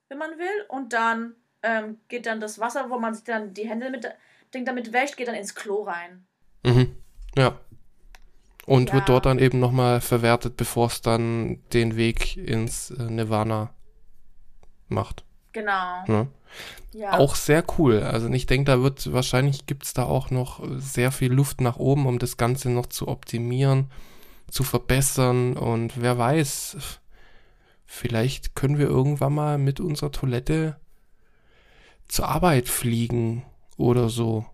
wenn man will. Und dann ähm, geht dann das Wasser, wo man sich dann die Hände mit, Ding damit wäscht, geht dann ins Klo rein. Mhm. Ja. Und Ja. wird dort dann eben nochmal verwertet, bevor es dann den Weg ins äh, Nirvana macht. Genau. Ne? Ja. Auch sehr cool. Also ich denke, da wird wahrscheinlich gibt es da auch noch sehr viel Luft nach oben, um das Ganze noch zu optimieren, zu verbessern und wer weiß, vielleicht können wir irgendwann mal mit unserer Toilette zur Arbeit fliegen oder so.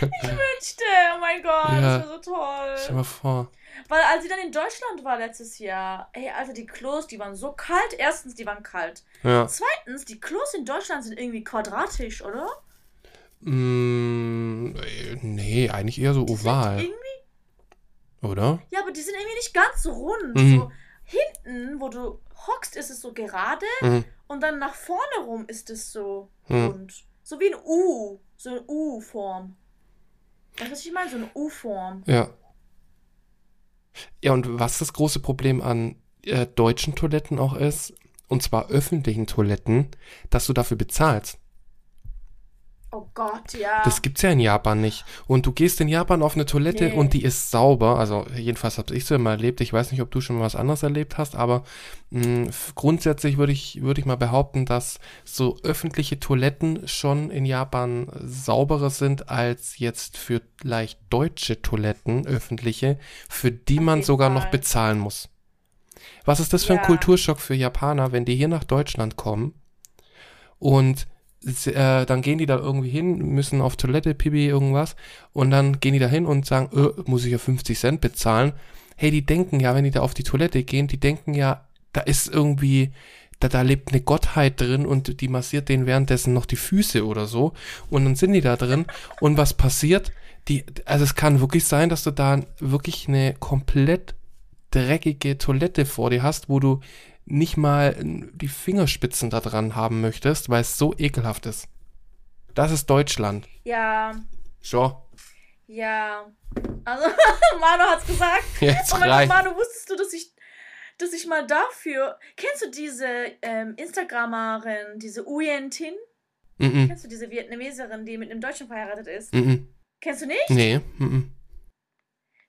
Ich wünschte, oh mein Gott, Ja. das wäre so toll. Stell mal vor. Weil als sie dann in Deutschland war letztes Jahr, ey, also die Klos, die waren so kalt. Erstens, die waren kalt. Ja. Zweitens, die Klos in Deutschland sind irgendwie quadratisch, oder? Mm, äh, nee, eigentlich eher so Die oval, irgendwie, oder? ja, aber die sind irgendwie nicht ganz so rund. Mhm. So hinten, wo du hockst, ist es so gerade Mhm. und dann nach vorne rum ist es so Mhm. rund. So wie ein U, so eine U-Form. Weißt du, was ich meine? So eine U-Form. Ja. Ja, und was das große Problem an äh, deutschen Toiletten auch ist, und zwar öffentlichen Toiletten, dass du dafür bezahlst. Oh Gott, ja. Das gibt's ja in Japan nicht. Und du gehst in Japan auf eine Toilette Nee. und die ist sauber. Also jedenfalls habe ich so immer erlebt. Ich weiß nicht, ob du schon mal was anderes erlebt hast, aber mh, f- grundsätzlich würde ich, würde ich mal behaupten, dass so öffentliche Toiletten schon in Japan sauberer sind als jetzt für leicht deutsche Toiletten, öffentliche, für die Auf man sogar noch Fall. bezahlen muss. Was ist das für ein Ja. Kulturschock für Japaner, wenn die hier nach Deutschland kommen und äh, dann gehen die da irgendwie hin, müssen auf Toilette, Pipi, irgendwas und dann gehen die da hin und sagen, äh, muss ich ja 50 Cent bezahlen. Hey, die denken ja, wenn die da auf die Toilette gehen, die denken ja, da ist irgendwie, da, da lebt eine Gottheit drin und die massiert denen währenddessen noch die Füße oder so und dann sind die da drin und was passiert? Die, also es kann wirklich sein, dass du da wirklich eine komplett dreckige Toilette vor dir hast, wo du nicht mal die Fingerspitzen da dran haben möchtest, weil es so ekelhaft ist. Das ist Deutschland. ja, So, ja. Also, *laughs* Manu hat's gesagt. jetzt Oh mein Gott. Manu, wusstest du, dass ich, dass ich mal dafür. Kennst du diese ähm, Instagrammerin, diese Uyen Tin? Mhm. Kennst du diese Vietnameserin, die mit einem Deutschen verheiratet ist? Mhm. Kennst du nicht? Nee.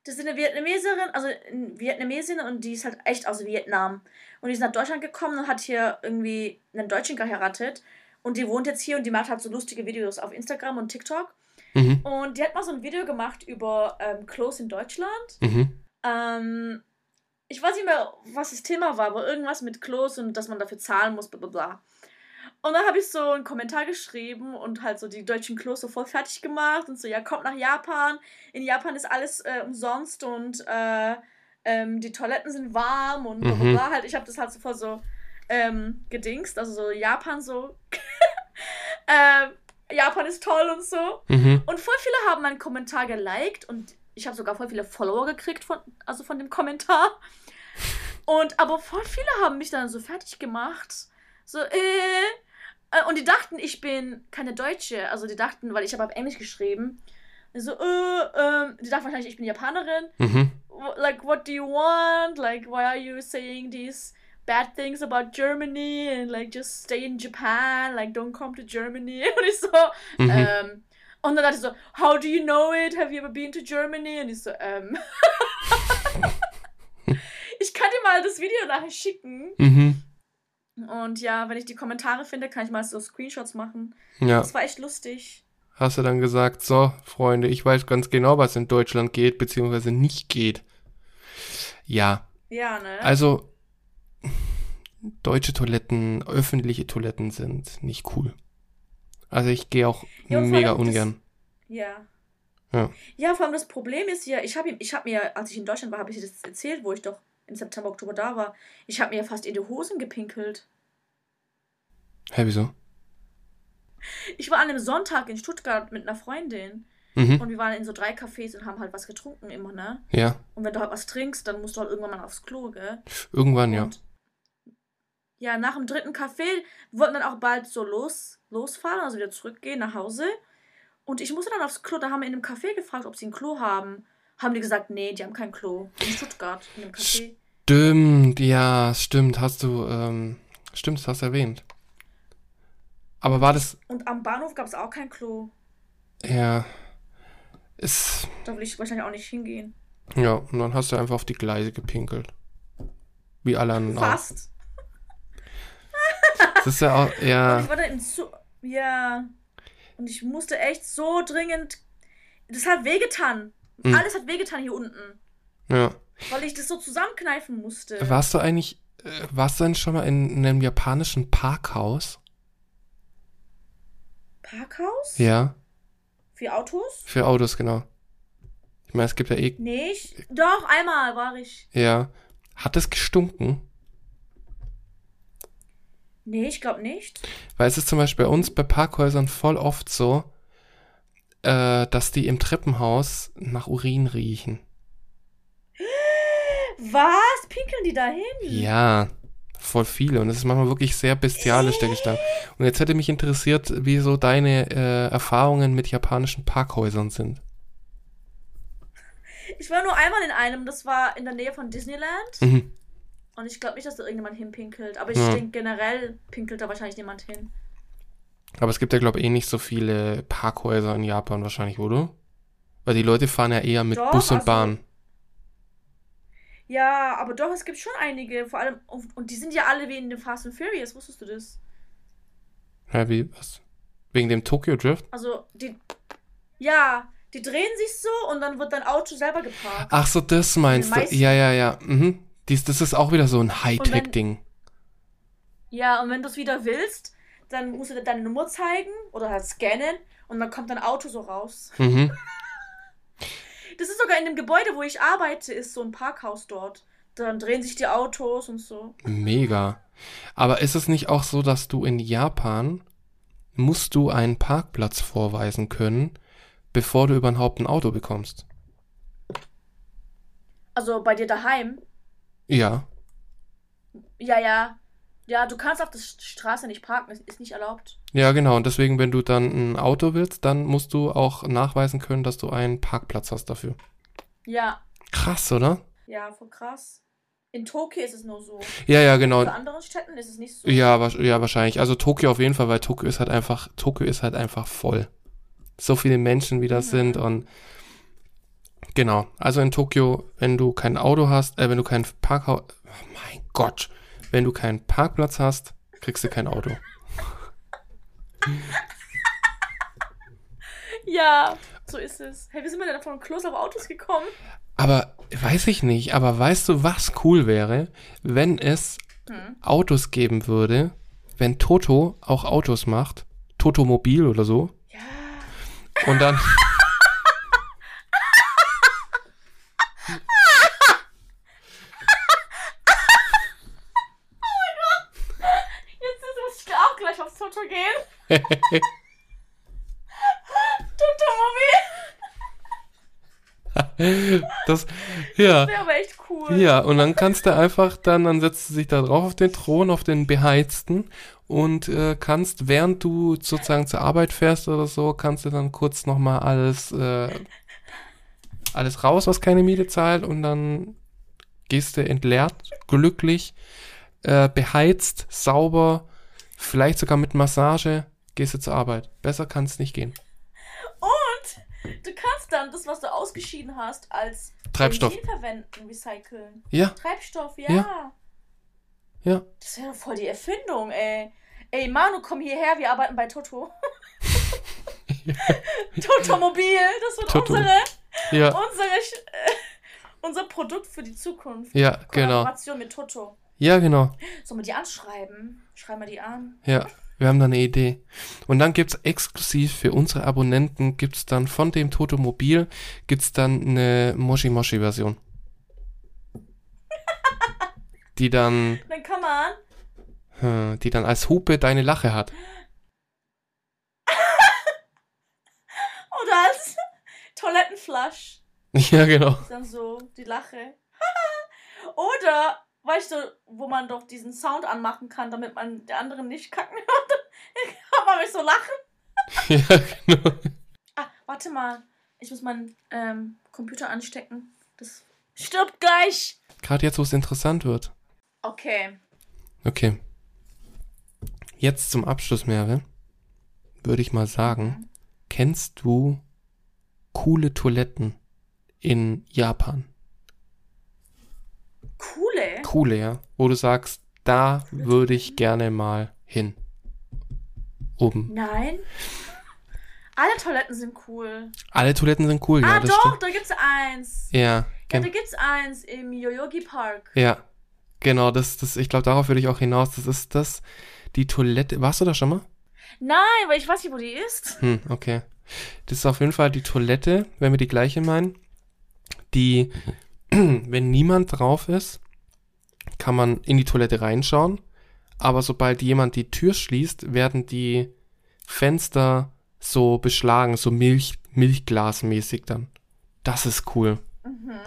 Das ist eine Vietnameserin, also eine Vietnamesin und die ist halt echt aus Vietnam. Und die ist nach Deutschland gekommen und hat hier irgendwie einen Deutschen geheiratet. Und die wohnt jetzt hier und die macht halt so lustige Videos auf Instagram und TikTok. Mhm. Und die hat mal so ein Video gemacht über ähm, Klos in Deutschland. Mhm. Ähm, ich weiß nicht mehr, was das Thema war, aber irgendwas mit Klos und dass man dafür zahlen muss, bla bla bla. Und dann habe ich so einen Kommentar geschrieben und halt so die deutschen Klos so voll fertig gemacht und so, ja, kommt nach Japan. In Japan ist alles äh, umsonst und äh, ähm, die Toiletten sind warm und bla bla Mhm. bla. Halt, ich habe das halt so voll so ähm, gedingst, also so Japan so. *laughs* ähm, Japan ist toll und so. Mhm. Und voll viele haben meinen Kommentar geliked und ich habe sogar voll viele Follower gekriegt von, also von dem Kommentar. Und aber voll viele haben mich dann so fertig gemacht. So, äh. äh, Und die dachten, ich bin keine Deutsche. Also die dachten, weil ich habe auf Englisch geschrieben. So, äh, ähm, die dachten wahrscheinlich, ich bin Japanerin. Mhm. Like, what do you want? Like, why are you saying these bad things about Germany? And like, just stay in Japan. Like, don't come to Germany. *laughs* Und ich so, Mhm. ähm, und dann dachte ich so, how do you know it? Have you ever been to Germany? Und ich so, ähm. *laughs* ich kann dir mal das Video nachher schicken. Mhm. Und ja, wenn ich die Kommentare finde, kann ich mal so Screenshots machen. Ja. Das war echt lustig. Hast du dann gesagt, so, Freunde, ich weiß ganz genau, was in Deutschland geht, beziehungsweise nicht geht. Ja. Ja, ne? Also, deutsche Toiletten, öffentliche Toiletten sind nicht cool. Also ich gehe auch Ja, mega allem das- ungern. ja. Ja. Ja, vor allem das Problem ist ja, ich habe ich hab mir, als ich in Deutschland war, habe ich dir das erzählt, wo ich doch im September, Oktober da war. Ich habe mir fast in die Hosen gepinkelt. Hä, wieso? Ich war an einem Sonntag in Stuttgart mit einer Freundin Mhm. und wir waren in so drei Cafés und haben halt was getrunken immer, ne? Ja, Und wenn du halt was trinkst, dann musst du halt irgendwann mal aufs Klo, gell? irgendwann ja. Und ja, nach dem dritten Café wollten dann auch bald so los, losfahren, also wieder zurückgehen nach Hause. Und ich musste dann aufs Klo, da haben wir in einem Café gefragt, ob sie ein Klo haben. Haben die gesagt, nee, die haben kein Klo. In Stuttgart, in einem Café. Stimmt, ja, stimmt, hast du, ähm, stimmt, hast du erwähnt. Aber war das, Und am Bahnhof gab es auch kein Klo. ja, ist, Da will ich wahrscheinlich auch nicht hingehen. ja, und dann hast du einfach auf die Gleise gepinkelt. Wie alle anderen auch. Fast. Das ist ja auch, Und ja. ich war da im Zug. Ja. Und ich musste echt so dringend. Das hat wehgetan. Mhm. Alles hat wehgetan hier unten. ja. Weil ich das so zusammenkneifen musste. Warst du eigentlich, äh, warst du denn schon mal in einem japanischen Parkhaus? Parkhaus? Ja, Für Autos? für Autos, genau. Ich meine, es gibt ja eh, Nee, ich, doch, einmal war ich. ja. Hat es gestunken? Nee, ich glaube nicht. Weil es ist zum Beispiel bei uns bei Parkhäusern voll oft so, äh, dass die im Treppenhaus nach Urin riechen. *gasps* Was? Pinkeln die dahin? Ja, voll viele. Und es ist manchmal wirklich sehr bestialisch, der Gestank. Und jetzt hätte mich interessiert, wie so deine äh, Erfahrungen mit japanischen Parkhäusern sind. Ich war nur einmal in einem, das war in der Nähe von Disneyland. Mhm. Und ich glaube nicht, dass da irgendjemand hinpinkelt. Aber ich Ja. denke, generell pinkelt da wahrscheinlich niemand hin. Aber es gibt ja, glaube ich, eh nicht so viele Parkhäuser in Japan wahrscheinlich, oder? Weil die Leute fahren ja eher mit Doch, Bus und also- Bahn. Ja, aber doch, es gibt schon einige. Vor allem, und die sind ja alle wie in dem Fast and Furious, wusstest du das? Hä, wie, was? Wegen dem Tokyo Drift? Also, die. Ja, die drehen sich so und dann wird dein Auto selber geparkt. Ach so, das meinst du. Ja, ja, ja. Mhm. Dies, das ist auch wieder so ein Hightech-Ding. Ja, und wenn du es wieder willst, dann musst du deine Nummer zeigen oder halt scannen und dann kommt dein Auto so raus. Mhm. *laughs* Das ist sogar in dem Gebäude, wo ich arbeite, ist so ein Parkhaus dort. Dann drehen sich die Autos und so. Mega. Aber ist es nicht auch so, dass du in Japan musst du einen Parkplatz vorweisen können, bevor du überhaupt ein Auto bekommst? Also bei dir daheim. Ja. Ja, ja. Ja, du kannst auf der Straße nicht parken, ist, ist nicht erlaubt. Ja, genau. Und deswegen, wenn du dann ein Auto willst, dann musst du auch nachweisen können, dass du einen Parkplatz hast dafür. Ja, Krass, oder? ja, voll krass. In Tokio ist es nur so. Ja, ja, genau. Bei anderen Städten ist es nicht so. Ja, wa- ja, wahrscheinlich. Also Tokio auf jeden Fall, weil Tokio ist halt einfach, Tokio ist halt einfach voll. So viele Menschen, wie das Mhm. sind und genau. Also in Tokio, wenn du kein Auto hast, äh, wenn du kein Parkhaus, oh mein Gott, wenn du keinen Parkplatz hast, kriegst du kein Auto. *laughs* Ja, so ist es. Hey, wie sind wir denn von Klos auf Autos gekommen? Aber weiß ich nicht, aber weißt du, was cool wäre, wenn es Hm. Autos geben würde, wenn Toto auch Autos macht, Totomobil oder so, Ja. und dann *laughs* Jetzt muss ich auch gleich aufs Toto gehen. *laughs* Totomobil. das, ja. Wäre aber echt cool. Ja, und dann kannst du einfach dann, dann setzt du dich da drauf auf den Thron, auf den beheizten und äh, kannst, während du sozusagen zur Arbeit fährst oder so, kannst du dann kurz nochmal alles, äh, alles raus, was keine Miete zahlt und dann gehst du entleert, glücklich, äh, beheizt, sauber, vielleicht sogar mit Massage, gehst du zur Arbeit. Besser kann es nicht gehen. Und du kannst dann das, was du ausgeschieden hast, als Treibstoff. Benzin verwenden, recyceln. Ja, Treibstoff, ja. Ja. ja. Das wäre voll die Erfindung, ey. Ey, Manu, komm hierher, wir arbeiten bei Toto. *laughs* Totomobil, das wird Toto. unsere, Ja, unsere, äh, unser Produkt für die Zukunft. ja, genau. Kollaboration mit Toto. Ja, genau. Sollen wir die anschreiben? Schreiben wir die an. Ja, wir haben da eine Idee. Und dann gibt's exklusiv für unsere Abonnenten, gibt's dann von dem Totomobil, gibt's dann eine Moshi-Moshi-Version. *laughs* die dann, Dann kann man die dann als Hupe deine Lache hat. *laughs* oder als Toilettenflasch *laughs* Ja, genau. dann so die Lache. oder, weißt du, wo man doch diesen Sound anmachen kann, damit man der anderen nicht kacken hört. *laughs* kann man mich so lachen. *laughs* ja, genau. Ah, warte mal. Ich muss meinen ähm, Computer anstecken. Das stirbt gleich. Gerade jetzt, wo es interessant wird. Okay. Okay. Jetzt zum Abschluss, Merve, würde ich mal sagen, kennst du coole Toiletten in Japan? Coole. Ja. Wo du sagst, da würde ich gerne mal hin. Oben. Nein. Alle Toiletten sind cool. Alle Toiletten sind cool, ja. ah, doch, stimmt. da gibt's eins. Ja, Ja, da gibt's eins im Yoyogi Park. ja. Genau, das, das, ich glaube, darauf würde ich auch hinaus. Das ist das, die Toilette. Warst du da schon mal? Nein, weil ich weiß nicht, wo die ist. Hm, okay. Das ist auf jeden Fall die Toilette, wenn wir die gleiche meinen. Die, *clears throat* wenn niemand drauf ist, kann man in die Toilette reinschauen. Aber sobald jemand die Tür schließt, werden die Fenster so beschlagen, so Milch, Milchglasmäßig dann. Das ist cool. Mhm.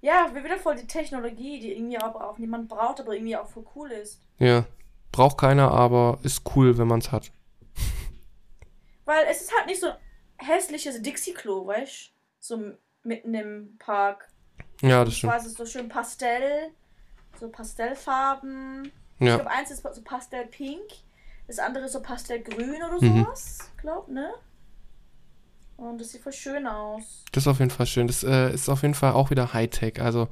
Ja, wir wieder voll die Technologie, die irgendwie aber auch niemand braucht, aber irgendwie auch voll cool ist. Ja. Braucht keiner, aber ist cool, wenn man es hat. *laughs* Weil es ist halt nicht so ein hässliches Dixie-Klo, weißt du? So mitten im Park. Ja, das stimmt. es ist so schön Pastell, so Pastellfarben. Ich Ja. glaube, eins ist so Pastellpink, das andere ist so Pastellgrün oder Mhm. sowas. Glaub, ne? Und das sieht voll schön aus. Das ist auf jeden Fall schön. Das äh, ist auf jeden Fall auch wieder Hightech. Also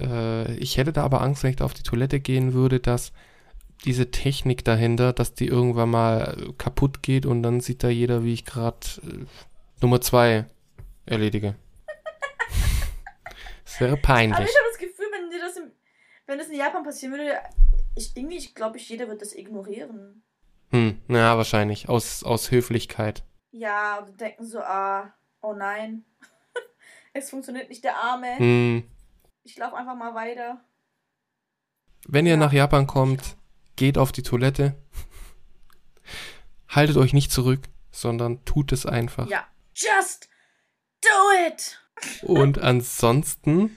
äh, ich hätte da aber Angst, wenn ich da auf die Toilette gehen würde, dass diese Technik dahinter, dass die irgendwann mal kaputt geht und dann sieht da jeder, wie ich gerade äh, Nummer zwei erledige. *laughs* Das wäre peinlich. ich habe das Gefühl, wenn dir das im, wenn das in Japan passieren würde, ich irgendwie, ich glaube, ich, jeder wird das ignorieren. Hm, na, wahrscheinlich. Aus, aus Höflichkeit. Ja, und denken so, ah, oh nein. *laughs* es funktioniert nicht der Arme. Hm. Ich laufe einfach mal weiter. Wenn ihr Ja. nach Japan kommt, geht auf die Toilette. *laughs* Haltet euch nicht zurück, sondern tut es einfach. Ja. Just do it! Und ansonsten,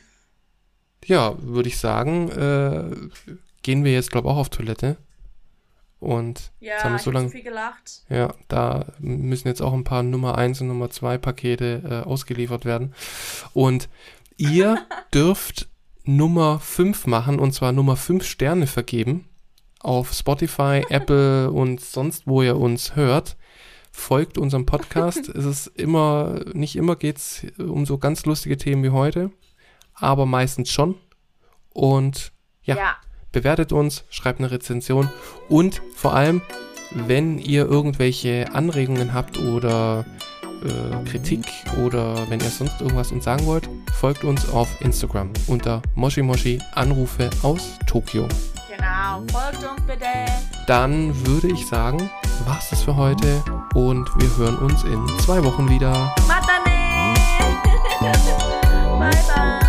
ja, würde ich sagen, äh, gehen wir jetzt, glaube ich, auch auf Toilette. Und Ja, jetzt haben wir so lange, viel gelacht. ja, da müssen jetzt auch ein paar Nummer 1 und Nummer 2 Pakete äh, ausgeliefert werden. Und ihr *laughs* dürft Nummer 5 machen und zwar Nummer 5 Sterne vergeben auf Spotify, *laughs* Apple und sonst, wo ihr uns hört. Folgt unserem Podcast. es ist immer, nicht immer geht's um so ganz lustige Themen wie heute, aber meistens schon. Und ja, ja. bewertet uns, schreibt eine Rezension und vor allem, wenn ihr irgendwelche Anregungen habt oder äh, Kritik oder wenn ihr sonst irgendwas uns sagen wollt, folgt uns auf Instagram unter Moshi Moshi Anrufe aus Tokio. Genau. Folgt uns bitte. Dann würde ich sagen, war's das für heute und wir hören uns in zwei Wochen wieder. Matane! *laughs* bye bye!